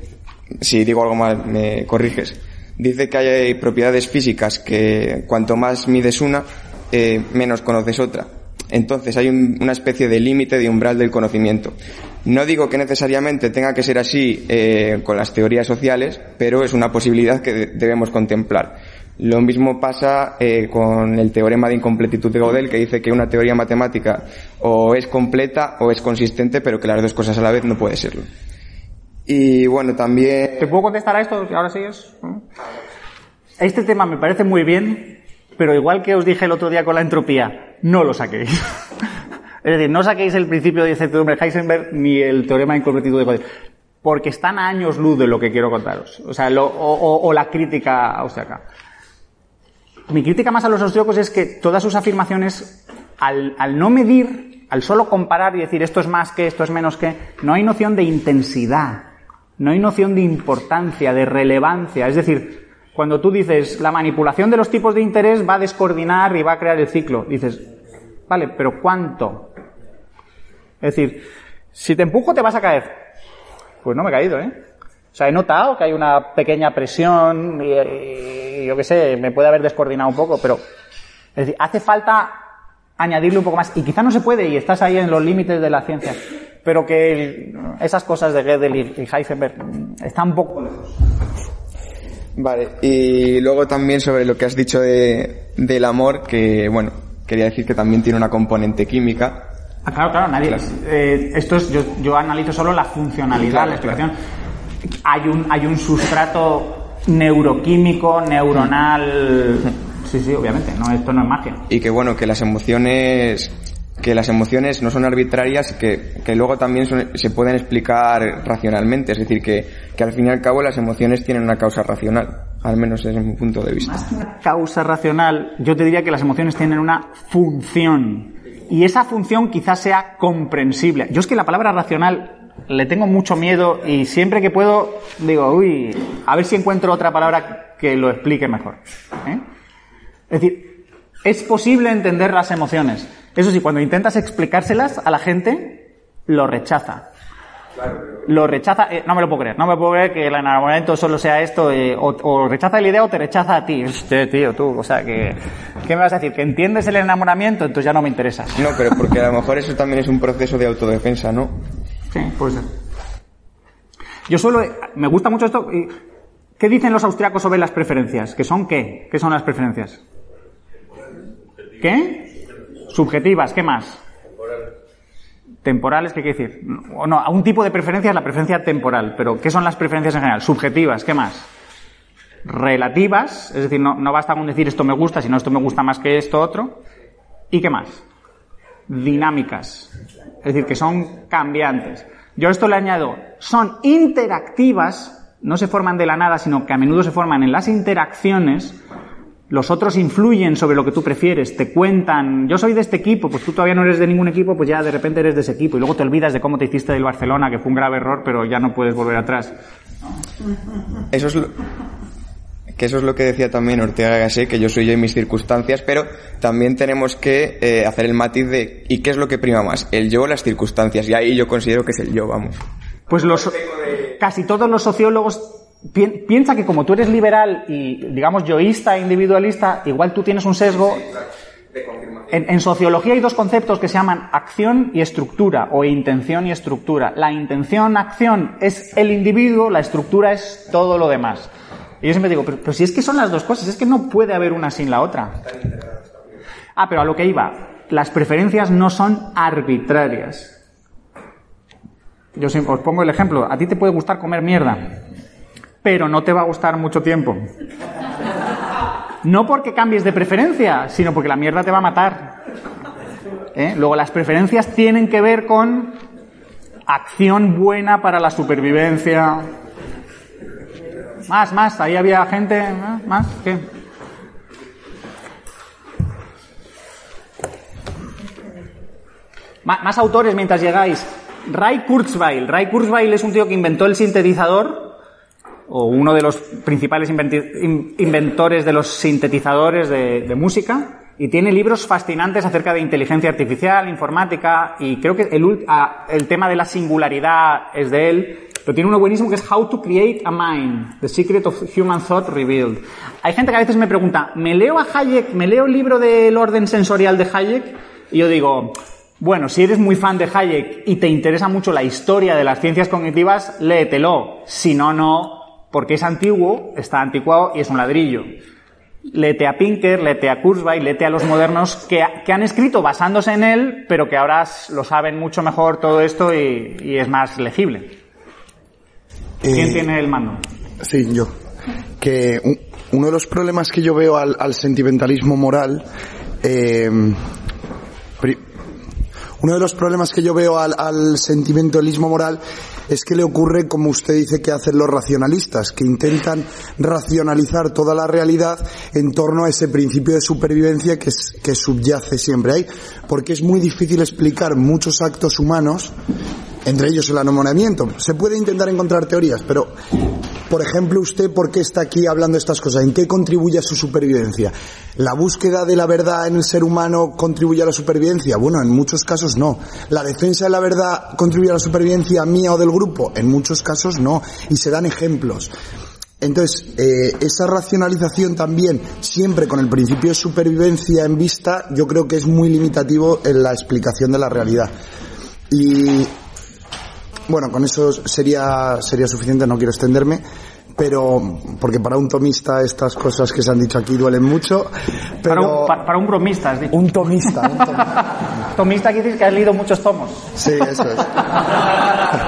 si digo algo mal me corriges dice que hay propiedades físicas que cuanto más mides una, eh, menos conoces otra. Entonces hay una especie de límite de umbral del conocimiento. No digo que necesariamente tenga que ser así eh, con las teorías sociales, pero es una posibilidad que debemos contemplar. Lo mismo pasa eh, con el teorema de incompletitud de Gödel, que dice que una teoría matemática o es completa o es consistente, pero que las dos cosas a la vez no puede serlo. Y bueno, también... ¿Te puedo contestar a esto? Ahora sigues. Este tema me parece muy bien, pero igual que os dije el otro día con la entropía, no lo saquéis. *laughs* es decir, no saquéis el principio de incertidumbre de Heisenberg ni el teorema de de Gödel. Porque están a años luz de lo que quiero contaros. O sea, o, la crítica austriaca. Mi crítica más a los austríacos es que todas sus afirmaciones, al, al no medir, al solo comparar y decir esto es más que, esto es menos que, no hay noción de intensidad no hay noción de importancia, de relevancia. Es decir, cuando tú dices la manipulación de los tipos de interés va a descoordinar y va a crear el ciclo, dices, vale, pero ¿cuánto? Es decir, si te empujo te vas a caer. Pues no me he caído, ¿eh? O sea, he notado que hay una pequeña presión y, yo qué sé, me puede haber descoordinado un poco, pero es decir, hace falta añadirle un poco más. Y quizá no se puede y estás ahí en los límites de la ciencia pero que esas cosas de Gödel y Heisenberg están un poco lejos. Vale, y luego también sobre lo que has dicho de, del amor, que bueno, quería decir que también tiene una componente química. Ah, claro, claro, nadie. Eh, esto es, yo, yo, analizo solo la funcionalidad, la explicación. Hay un, hay un sustrato neuroquímico, neuronal. *laughs* Sí, sí, obviamente, no, esto no es magia. Y que bueno, que las emociones que las emociones no son arbitrarias, que, que luego también se pueden explicar racionalmente. Es decir, que, que al fin y al cabo las emociones tienen una causa racional, al menos desde mi punto de vista. Más que una causa racional, yo te diría que las emociones tienen una función. Y esa función quizás sea comprensible. Yo es que la palabra racional le tengo mucho miedo y siempre que puedo digo, uy, a ver si encuentro otra palabra que lo explique mejor. ¿eh? Es decir, es posible entender las emociones eso sí, cuando intentas explicárselas a la gente, lo rechaza. Lo rechaza, eh, no me lo puedo creer, no me puedo creer que el enamoramiento solo sea esto, eh, o, rechaza la idea o te rechaza a ti. Este tío, tú, o sea, que, ¿qué me vas a decir? ¿Que entiendes el enamoramiento? Entonces ya no me interesa. No, pero porque a lo mejor eso también es un proceso de autodefensa, ¿no? Sí, pues. Yo suelo, me gusta mucho esto. ¿Qué dicen los austriacos sobre las preferencias? ¿Qué son qué? ¿Qué son las preferencias? ¿Qué? Subjetivas, ¿qué más? Temporales, ¿qué quiere decir? O no, un tipo de preferencia es la preferencia temporal, pero ¿qué son las preferencias en general? Subjetivas, ¿qué más? Relativas, es decir, no, no basta con decir esto me gusta, sino esto me gusta más que esto otro. ¿Y qué más? Dinámicas, es decir, que son cambiantes. Yo a esto le añado, son interactivas, no se forman de la nada, sino que a menudo se forman en las interacciones, los otros influyen sobre lo que tú prefieres, te cuentan, yo soy de este equipo, pues tú todavía no eres de ningún equipo, pues ya de repente eres de ese equipo y luego te olvidas de cómo te hiciste del Barcelona, que fue un grave error, pero ya no puedes volver atrás. Eso es lo, que eso es lo que decía también Ortega Gasset, que yo soy yo en mis circunstancias, pero también tenemos que eh, hacer el matiz de ¿y qué es lo que prima más? ¿El yo o las circunstancias? Y ahí yo considero que es el yo, vamos. Pues los, casi todos los sociólogos piensa que como tú eres liberal y, digamos, yoísta e individualista, igual tú tienes un sesgo. En, en, sociología hay dos conceptos que se llaman acción y estructura, o intención y estructura. La intención, acción es el individuo, la estructura es todo lo demás. Y yo siempre digo, pero, pero si es que son las dos cosas, es que no puede haber una sin la otra. Ah, pero a lo que iba, las preferencias no son arbitrarias. Yo os pongo el ejemplo, a ti te puede gustar comer mierda, pero no te va a gustar mucho tiempo. No porque cambies de preferencia, sino porque la mierda te va a matar. ¿Eh? Luego, las preferencias tienen que ver con acción buena para la supervivencia. Más, más, ahí había gente. ¿Más? ¿Qué? más autores mientras llegáis. Ray Kurzweil. Ray Kurzweil es un tío que inventó el sintetizador o uno de los principales inventores de los sintetizadores de, música, y tiene libros fascinantes acerca de inteligencia artificial, informática, y creo que el, el tema de la singularidad es de él. Pero tiene uno buenísimo que es How to Create a Mind, The Secret of Human Thought Revealed. Hay gente que a veces me pregunta, ¿me leo a Hayek, me leo el libro del orden sensorial de Hayek? Y yo digo, bueno, si eres muy fan de Hayek y te interesa mucho la historia de las ciencias cognitivas, léetelo. Si no, no, porque es antiguo, está anticuado y es un ladrillo. Léete a Pinker, léete a Kurzweil, léete a los modernos que, han escrito basándose en él, pero que ahora lo saben mucho mejor todo esto y, es más legible. ¿Quién eh, tiene el mando? Sí, yo. Que uno de los problemas que yo veo al, sentimentalismo moral eh, uno de los problemas que yo veo al, sentimentalismo moral es que le ocurre, como usted dice, que hacen los racionalistas, que intentan racionalizar toda la realidad en torno a ese principio de supervivencia que, que subyace siempre ahí. Porque es muy difícil explicar muchos actos humanos entre ellos el enamoramiento. Se puede intentar encontrar teorías, pero, por ejemplo, usted, ¿por qué está aquí hablando de estas cosas? ¿En qué contribuye a su supervivencia? ¿La búsqueda de la verdad en el ser humano contribuye a la supervivencia? Bueno, en muchos casos no. ¿La defensa de la verdad contribuye a la supervivencia mía o del grupo? En muchos casos no. Y se dan ejemplos. Entonces, eh, esa racionalización también, siempre con el principio de supervivencia en vista, yo creo que es muy limitativo en la explicación de la realidad. Y bueno, con eso sería, sería suficiente, no quiero extenderme, pero porque para un tomista estas cosas que se han dicho aquí duelen mucho. Pero... Para, un, bromista, has dicho. Un tomista. Un tomista, *laughs* tomista que dices que has leído muchos tomos. Sí, eso es. *laughs*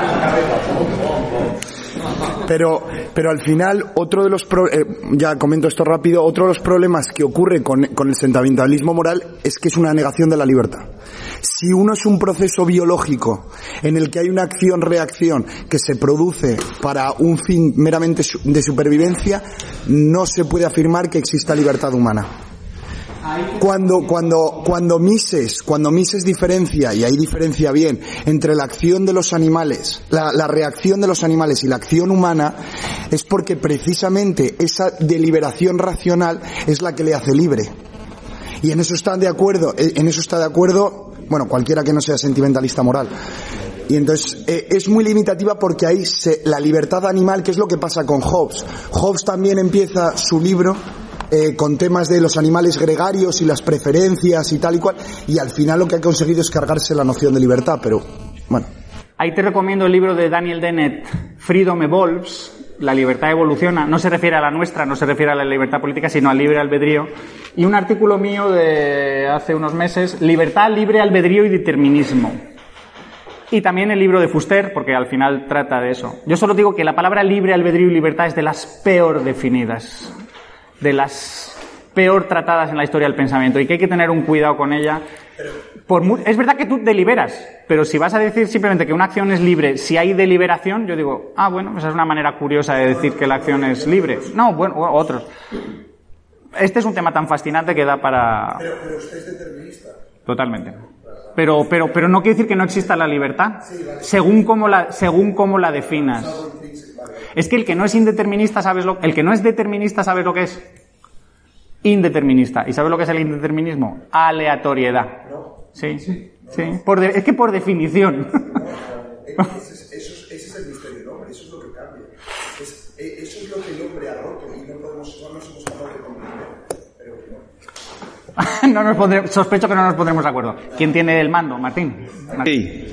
Pero, pero al final, otro de los, eh, ya comento esto rápido, otro de los problemas que ocurre con, con el sentimentalismo moral es que es una negación de la libertad. Si uno es un proceso biológico en el que hay una acción-reacción que se produce para un fin meramente de supervivencia, no se puede afirmar que exista libertad humana. Cuando, cuando, cuando Mises, cuando Mises diferencia, y hay diferencia bien, entre la acción de los animales, la, la, reacción de los animales y la acción humana, es porque precisamente esa deliberación racional es la que le hace libre. Y en eso están de acuerdo, eh, en eso está de acuerdo, bueno, cualquiera que no sea sentimentalista moral. Y entonces eh, es muy limitativa porque ahí se, la libertad animal, que es lo que pasa con Hobbes. Hobbes también empieza su libro eh, con temas de los animales gregarios y las preferencias y tal y cual, y al final lo que ha conseguido es cargarse la noción de libertad, pero bueno. Ahí te recomiendo el libro de Daniel Dennett, Freedom Evolves, la libertad evoluciona, no se refiere a la nuestra, no se refiere a la libertad política, sino al libre albedrío. Y un artículo mío de hace unos meses, Libertad, libre albedrío y determinismo. Y también el libro de Fuster, porque al final trata de eso. Yo solo digo que la palabra libre albedrío y libertad es de las peor definidas de las peor tratadas en la historia del pensamiento y que hay que tener un cuidado con ella. Por es verdad que tú deliberas, pero si vas a decir simplemente que una acción es libre, si hay deliberación, yo digo, ah, bueno, esa es una manera curiosa de decir que la acción es libre. No, bueno, otros. Este es un tema tan fascinante que da para... Pero, pero usted es determinista. Totalmente. Pero, pero, pero no quiere decir que no exista la libertad, según cómo la, según cómo la definas. Es que el que no es indeterminista, ¿sabes lo, el que no es determinista, ¿sabes lo que es? Indeterminista. ¿Y sabes lo que es el indeterminismo? Aleatoriedad. Sí, sí. es que por definición. *laughs* ese, es, el misterio del hombre, eso es lo que cambia. Eh, eso es lo que el hombre ha roto y no podemos, no nos hemos de comprender. *laughs* no nos pondremos, sospecho que no nos pondremos de acuerdo. ¿Quién tiene el mando? Martín. Sí.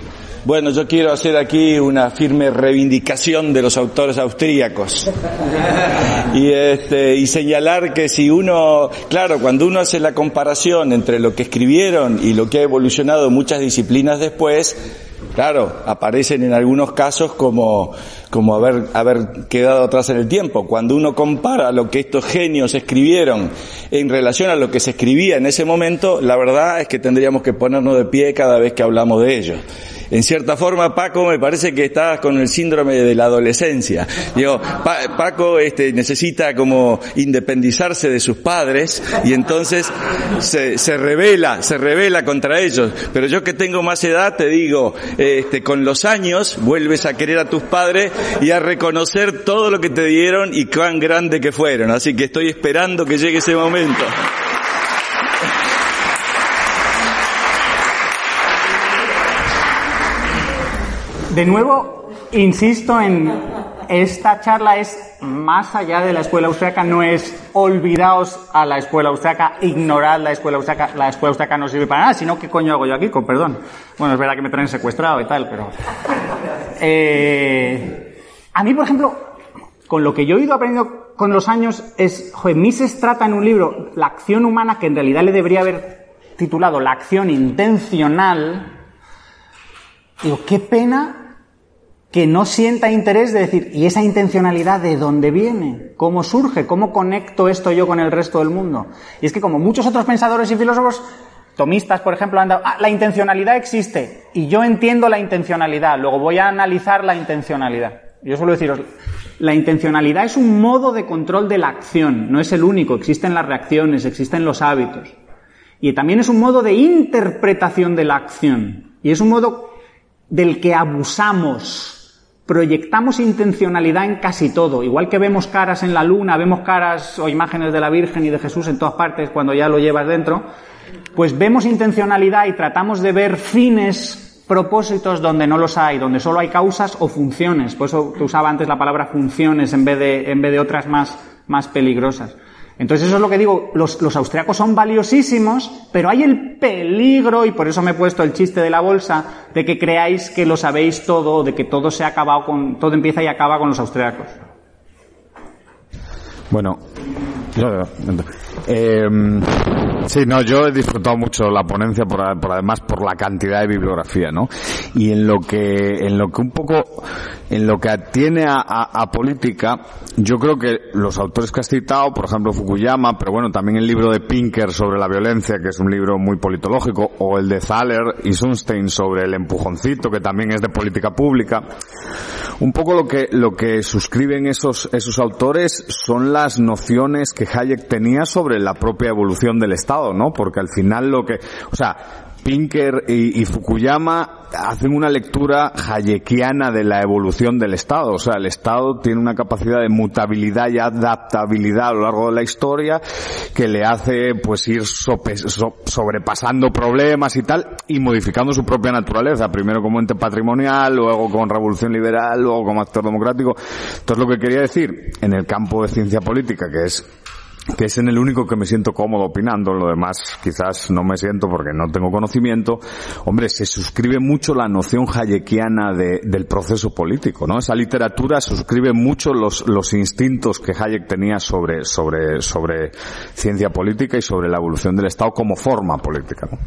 Bueno, yo quiero hacer aquí una firme reivindicación de los autores austríacos. *laughs* Y, este, y señalar que si uno, claro, cuando uno hace la comparación entre lo que escribieron y lo que ha evolucionado muchas disciplinas después, claro, aparecen en algunos casos como como haber, haber quedado atrás en el tiempo. Cuando uno compara lo que estos genios escribieron en relación a lo que se escribía en ese momento, la verdad es que tendríamos que ponernos de pie cada vez que hablamos de ellos en cierta forma, Paco, me parece que estás con el síndrome de la adolescencia. Digo, Paco este, necesita como independizarse de sus padres y entonces se, se revela, se revela contra ellos. Pero yo que tengo más edad, te digo, este, con los años vuelves a querer a tus padres y a reconocer todo lo que te dieron y cuán grande que fueron. Así que estoy esperando que llegue ese momento. De nuevo, insisto en esta charla es más allá de la escuela austriaca, no es olvidaos a la escuela austriaca, ignorad la escuela austriaca, la escuela austriaca no sirve para nada, sino qué coño hago yo aquí, con perdón. Bueno, es verdad que me traen secuestrado y tal, pero... Eh, a mí, por ejemplo, con lo que yo he ido aprendiendo con los años es, joder, Mises trata en un libro la acción humana que en realidad le debería haber titulado la acción intencional. Digo, qué pena que no sienta interés de decir, ¿y esa intencionalidad de dónde viene? ¿Cómo surge? ¿Cómo conecto esto yo con el resto del mundo? Y es que como muchos otros pensadores y filósofos, tomistas, por ejemplo, han dado, ah, la intencionalidad existe, y yo entiendo la intencionalidad, luego voy a analizar la intencionalidad. Yo suelo deciros, la intencionalidad es un modo de control de la acción, no es el único, existen las reacciones, existen los hábitos. Y también es un modo de interpretación de la acción, y es un modo del que abusamos proyectamos intencionalidad en casi todo. Igual que vemos caras en la luna, vemos caras o imágenes de la Virgen y de Jesús en todas partes cuando ya lo llevas dentro, pues vemos intencionalidad y tratamos de ver fines, propósitos donde no los hay, donde solo hay causas o funciones. Por eso te usaba antes la palabra funciones en vez de, en vez de otras más, más peligrosas. Entonces eso es lo que digo, los, austriacos son valiosísimos, pero hay el peligro, y por eso me he puesto el chiste de la bolsa, de que creáis que lo sabéis todo, de que todo se ha acabado con, todo empieza y acaba con los austriacos. Bueno, eh, sí, no, yo he disfrutado mucho la ponencia por, además por la cantidad de bibliografía, ¿no? Y en lo que, en lo que un poco, en lo que atiene a, política, yo creo que los autores que has citado, por ejemplo Fukuyama, pero bueno, también el libro de Pinker sobre la violencia, que es un libro muy politológico, o el de Thaler y Sunstein sobre el empujoncito, que también es de política pública, un poco lo que, lo que suscriben esos, esos autores son las nociones que Hayek tenía sobre la propia evolución del Estado, ¿no? Porque al final lo que, o sea, Pinker y, Fukuyama hacen una lectura hayekiana de la evolución del Estado. O sea, el Estado tiene una capacidad de mutabilidad y adaptabilidad a lo largo de la historia que le hace pues ir sobrepasando problemas y tal y modificando su propia naturaleza. Primero como ente patrimonial, luego con revolución liberal, luego como actor democrático. Entonces lo que quería decir en el campo de ciencia política, que es que es en el único que me siento cómodo opinando, lo demás quizás no me siento porque no tengo conocimiento, hombre, se suscribe mucho la noción hayekiana de, del proceso político, ¿no? Esa literatura suscribe mucho los, los instintos que Hayek tenía sobre, sobre, sobre ciencia política y sobre la evolución del Estado como forma política, ¿no?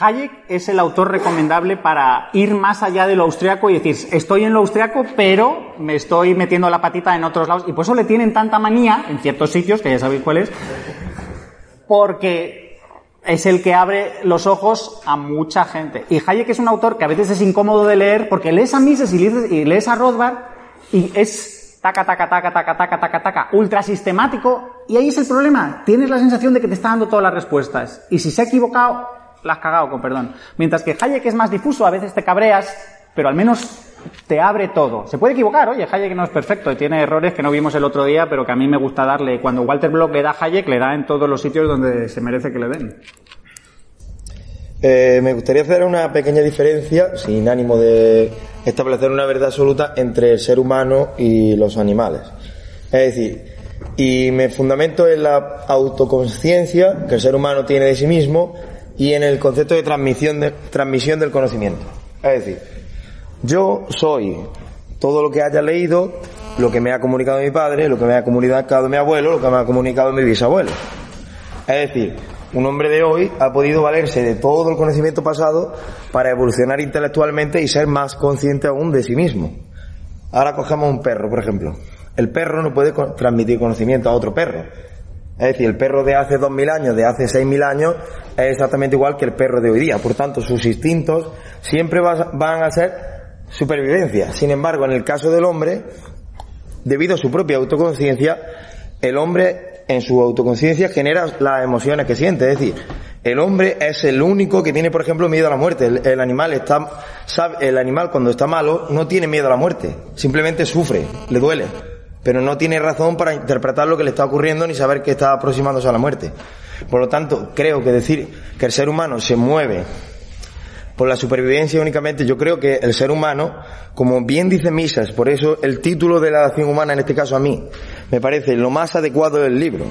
Hayek es el autor recomendable para ir más allá de lo austriaco y decir, estoy en lo austriaco, pero me estoy metiendo la patita en otros lados. Y por eso le tienen tanta manía en ciertos sitios, que ya sabéis cuál es, porque es el que abre los ojos a mucha gente. Y Hayek es un autor que a veces es incómodo de leer porque lees a Mises y lees a Rothbard y es taca, taca, taca, taca, taca, taca, taca, ultra sistemático. Y ahí es el problema. Tienes la sensación de que te está dando todas las respuestas. Y si se ha equivocado, la has cagado, con perdón. Mientras que Hayek es más difuso, a veces te cabreas, pero al menos te abre todo. Se puede equivocar, oye, Hayek no es perfecto, tiene errores que no vimos el otro día, pero que a mí me gusta darle. Cuando Walter Block le da Hayek, le da en todos los sitios donde se merece que le den. Eh, me gustaría hacer una pequeña diferencia, sin ánimo de establecer una verdad absoluta, entre el ser humano y los animales. Es decir, y me fundamento en la autoconciencia que el ser humano tiene de sí mismo y en el concepto de transmisión, de, transmisión del conocimiento. Es decir, yo soy todo lo que haya leído, lo que me ha comunicado mi padre, lo que me ha comunicado mi abuelo, lo que me ha comunicado mi bisabuelo. Es decir, un hombre de hoy ha podido valerse de todo el conocimiento pasado para evolucionar intelectualmente y ser más consciente aún de sí mismo. Ahora cogemos un perro, por ejemplo. El perro no puede transmitir conocimiento a otro perro. Es decir, el perro de hace 2.000 años, de hace 6.000 años, es exactamente igual que el perro de hoy día. Por tanto, sus instintos siempre va- van a ser supervivencia. Sin embargo, en el caso del hombre, debido a su propia autoconciencia, el hombre en su autoconciencia genera las emociones que siente. Es decir, el hombre es el único que tiene, por ejemplo, miedo a la muerte. El, el animal está, sabe- el animal cuando está malo no tiene miedo a la muerte. Simplemente sufre, le duele. Pero no tiene razón para interpretar lo que le está ocurriendo ni saber que está aproximándose a la muerte. Por lo tanto, creo que decir que el ser humano se mueve por la supervivencia únicamente, yo creo que el ser humano, como bien dice Mises, por eso el título de la acción humana, en este caso a mí, me parece lo más adecuado del libro,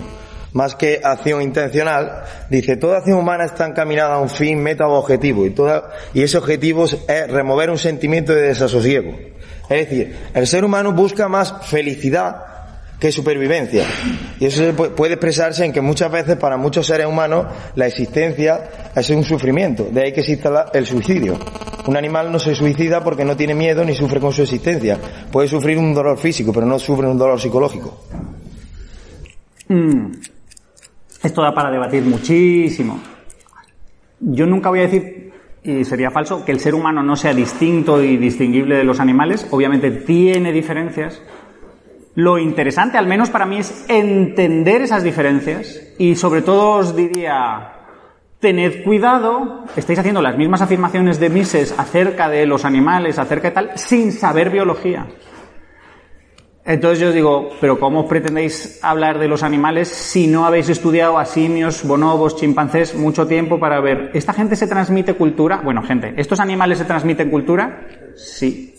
más que acción intencional, dice, toda acción humana está encaminada a un fin, meta o objetivo, y, toda, y ese objetivo es remover un sentimiento de desasosiego. Es decir, el ser humano busca más felicidad que supervivencia. Y eso puede expresarse en que muchas veces para muchos seres humanos la existencia es un sufrimiento. De ahí que exista el suicidio. Un animal no se suicida porque no tiene miedo ni sufre con su existencia. Puede sufrir un dolor físico, pero no sufre un dolor psicológico. Mm. Esto da para debatir muchísimo. Yo nunca voy a decir, y sería falso, que el ser humano no sea distinto y distinguible de los animales. Obviamente tiene diferencias. Lo interesante, al menos para mí, es entender esas diferencias y sobre todo os diría, tened cuidado, estáis haciendo las mismas afirmaciones de Mises acerca de los animales, acerca de tal, sin saber biología. Entonces yo os digo, pero ¿cómo pretendéis hablar de los animales si no habéis estudiado a simios, bonobos, chimpancés mucho tiempo para ver, ¿esta gente se transmite cultura? Bueno, gente, ¿estos animales se transmiten cultura? Sí.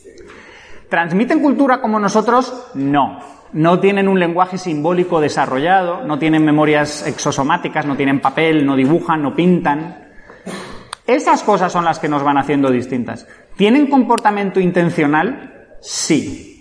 ¿Transmiten cultura como nosotros? No. No tienen un lenguaje simbólico desarrollado, no tienen memorias exosomáticas, no tienen papel, no dibujan, no pintan. Esas cosas son las que nos van haciendo distintas. ¿Tienen comportamiento intencional? Sí.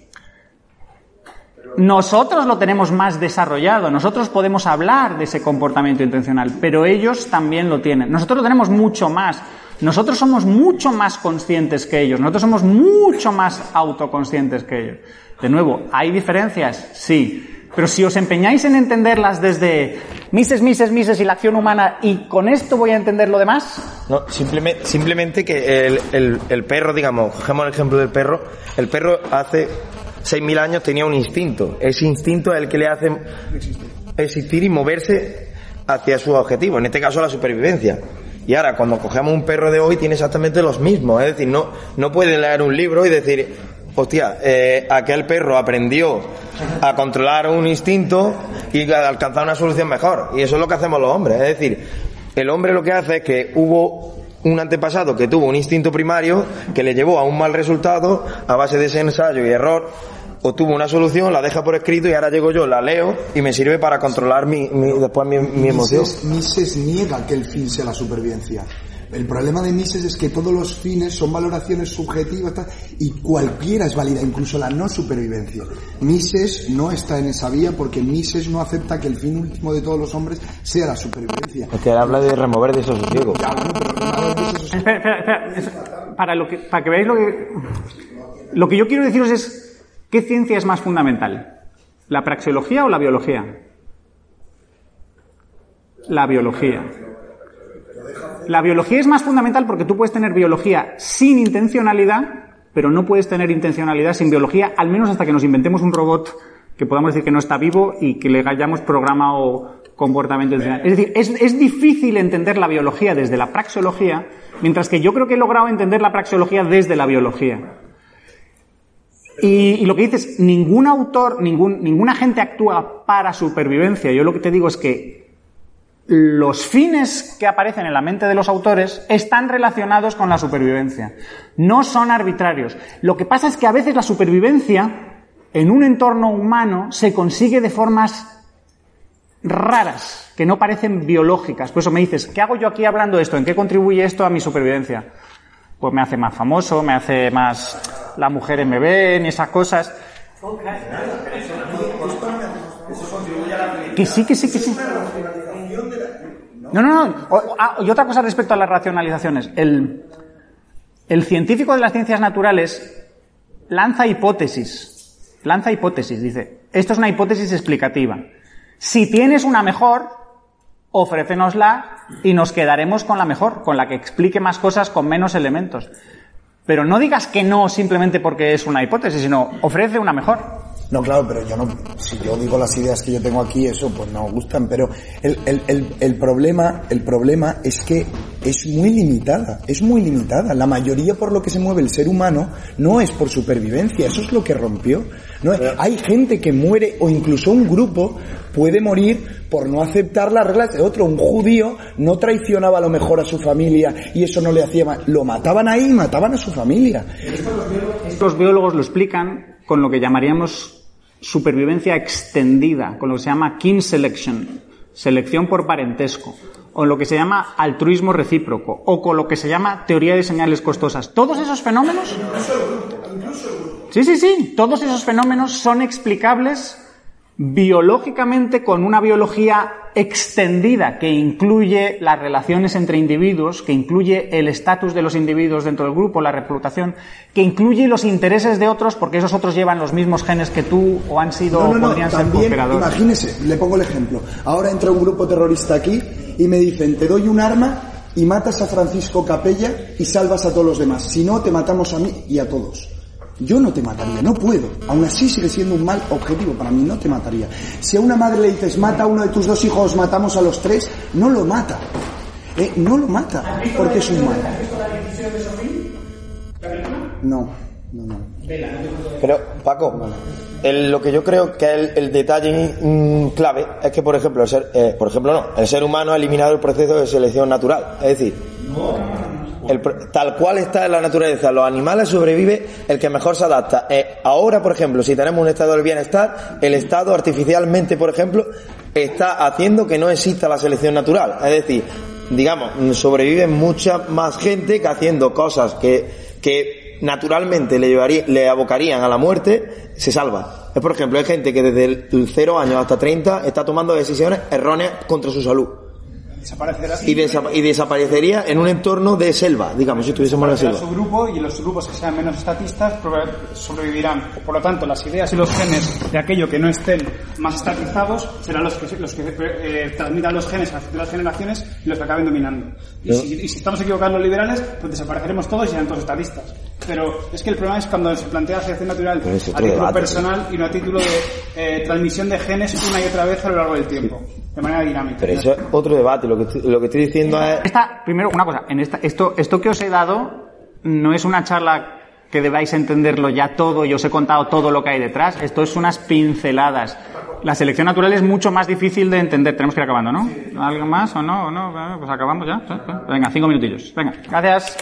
Nosotros lo tenemos más desarrollado, nosotros podemos hablar de ese comportamiento intencional, pero ellos también lo tienen. Nosotros lo tenemos mucho más. Nosotros somos mucho más conscientes que ellos, nosotros somos mucho más autoconscientes que ellos. De nuevo, ¿hay diferencias? Sí. Pero si os empeñáis en entenderlas desde Mises, Mises, Mises y la acción humana y con esto voy a entender lo demás, No, simplemente, simplemente que el, el- el perro, digamos, cogemos el ejemplo del perro, el perro hace 6.000 años tenía un instinto. Ese instinto es el que le hace existir y moverse hacia su objetivo, en este caso la supervivencia. Y ahora, cuando cogemos un perro de hoy, tiene exactamente los mismos. Es decir, no, no puede leer un libro y decir, hostia, eh, aquel perro aprendió a controlar un instinto y a alcanzar una solución mejor. Y eso es lo que hacemos los hombres. Es decir, el hombre lo que hace es que hubo un antepasado que tuvo un instinto primario que le llevó a un mal resultado a base de ese ensayo y error obtuvo una solución, la deja por escrito y ahora llego yo, la leo y me sirve para controlar mi, mi- después mi, mi emoción. Mises, Mises niega que el fin sea la supervivencia. El problema de Mises es que todos los fines son valoraciones subjetivas tal, y cualquiera es válida, incluso la no supervivencia. Mises no está en esa vía porque Mises no acepta que el fin último de todos los hombres sea la supervivencia. Es que él habla de remover desasosiego. Ya, bueno, pero nada de eso es- Espera, espera, espera. Es- Para, lo que, para que veáis lo que... Lo que yo quiero deciros es, ¿qué ciencia es más fundamental? ¿La praxeología o la biología? La biología. La biología es más fundamental porque tú puedes tener biología sin intencionalidad, pero no puedes tener intencionalidad sin biología, al menos hasta que nos inventemos un robot que podamos decir que no está vivo y que le hayamos programado comportamiento. Es decir, es, es difícil entender la biología desde la praxeología, mientras que yo creo que he logrado entender la praxeología desde la biología. Y, lo que dices, ningún autor, ningún, ninguna gente actúa para supervivencia. Yo lo que te digo es que los fines que aparecen en la mente de los autores están relacionados con la supervivencia. No son arbitrarios. Lo que pasa es que a veces la supervivencia en un entorno humano se consigue de formas raras, que no parecen biológicas. Por eso me dices, ¿qué hago yo aquí hablando de esto? ¿En qué contribuye esto a mi supervivencia? Pues me hace más famoso, me hace más la mujer me ven y esas cosas. Que sí, que sí, que sí. No, no, no. Ah, y otra cosa respecto a las racionalizaciones. El, el científico de las ciencias naturales lanza hipótesis. Lanza hipótesis, dice. Esto es una hipótesis explicativa. Si tienes una mejor, ofrécenosla y nos quedaremos con la mejor, con la que explique más cosas con menos elementos. Pero no digas que no simplemente porque es una hipótesis, sino ofrece una mejor. No, claro, pero yo no, si yo digo las ideas que yo tengo aquí, eso pues no gustan, pero el, el, el, el problema, el problema es que es muy limitada, es muy limitada. La mayoría por lo que se mueve el ser humano no es por supervivencia, eso es lo que rompió. No, hay gente que muere, o incluso un grupo puede morir por no aceptar las reglas de otro. Un judío no traicionaba a lo mejor a su familia y eso no le hacía mal. Lo mataban ahí y mataban a su familia. Los biólogos lo explican con lo que llamaríamos supervivencia extendida, con lo que se llama kin selection, selección por parentesco, o lo que se llama altruismo recíproco, o con lo que se llama teoría de señales costosas. Todos esos fenómenos. Sí, sí, sí. Todos esos fenómenos son explicables biológicamente con una biología extendida que incluye las relaciones entre individuos, que incluye el estatus de los individuos dentro del grupo, la reputación, que incluye los intereses de otros porque esos otros llevan los mismos genes que tú o han sido No, no, o no, podrían ser también, cooperadores. imagínese, le pongo el ejemplo. Ahora entra un grupo terrorista aquí y me dicen, te doy un arma y matas a Francisco Capella y salvas a todos los demás. Si no, te matamos a mí y a todos. Yo no te mataría, no puedo. Aún así sigue siendo un mal objetivo para mí, no te mataría. Si a una madre le dices, mata a uno de tus dos hijos, matamos a los tres, no lo mata. Eh, no lo mata, porque es un mal. No, no, no. Pero, Paco, el- lo que yo creo que el detalle mm, clave es que, por ejemplo, el ser, eh, por ejemplo, no, el ser humano ha eliminado el proceso de selección natural. Es decir, el tal cual está en la naturaleza, los animales sobrevive el que mejor se adapta. Eh, ahora, por ejemplo, si tenemos un estado del bienestar, el Estado artificialmente, por ejemplo, está haciendo que no exista la selección natural. Es decir, digamos, sobrevive mucha más gente que haciendo cosas que, que naturalmente le, llevaría, le abocarían a la muerte, se salva. Es, por ejemplo, hay gente que desde el 0 años hasta 30 está tomando decisiones erróneas contra su salud. Y, desa- y desaparecería en un entorno de selva, digamos, si estuviésemos en la selva. su grupo y los grupos que sean menos estatistas sobrevivirán. Por lo tanto, las ideas y los genes de aquello que no estén más estatizados serán los que, los que eh, transmitan los genes a las futuras generaciones y los que acaben dominando. Y, si, y si estamos equivocados los liberales, pues desapareceremos todos y serán todos estatistas. Pero es que el problema es cuando se plantea la selección natural a título debate, personal y no a título de eh, transmisión de genes una y otra vez a lo largo del tiempo, de manera dinámica. Pero eso es otro debate. Lo que, estoy- lo que estoy diciendo es. Esta, primero, una cosa, en esta, esto, esto que os he dado no es una charla que debáis entenderlo ya todo y os he contado todo lo que hay detrás. Esto es unas pinceladas. La selección natural es mucho más difícil de entender. Tenemos que ir acabando, ¿no? ¿Algo más o no? ¿O no? Pues acabamos ya. Venga, cinco minutillos. Venga, gracias.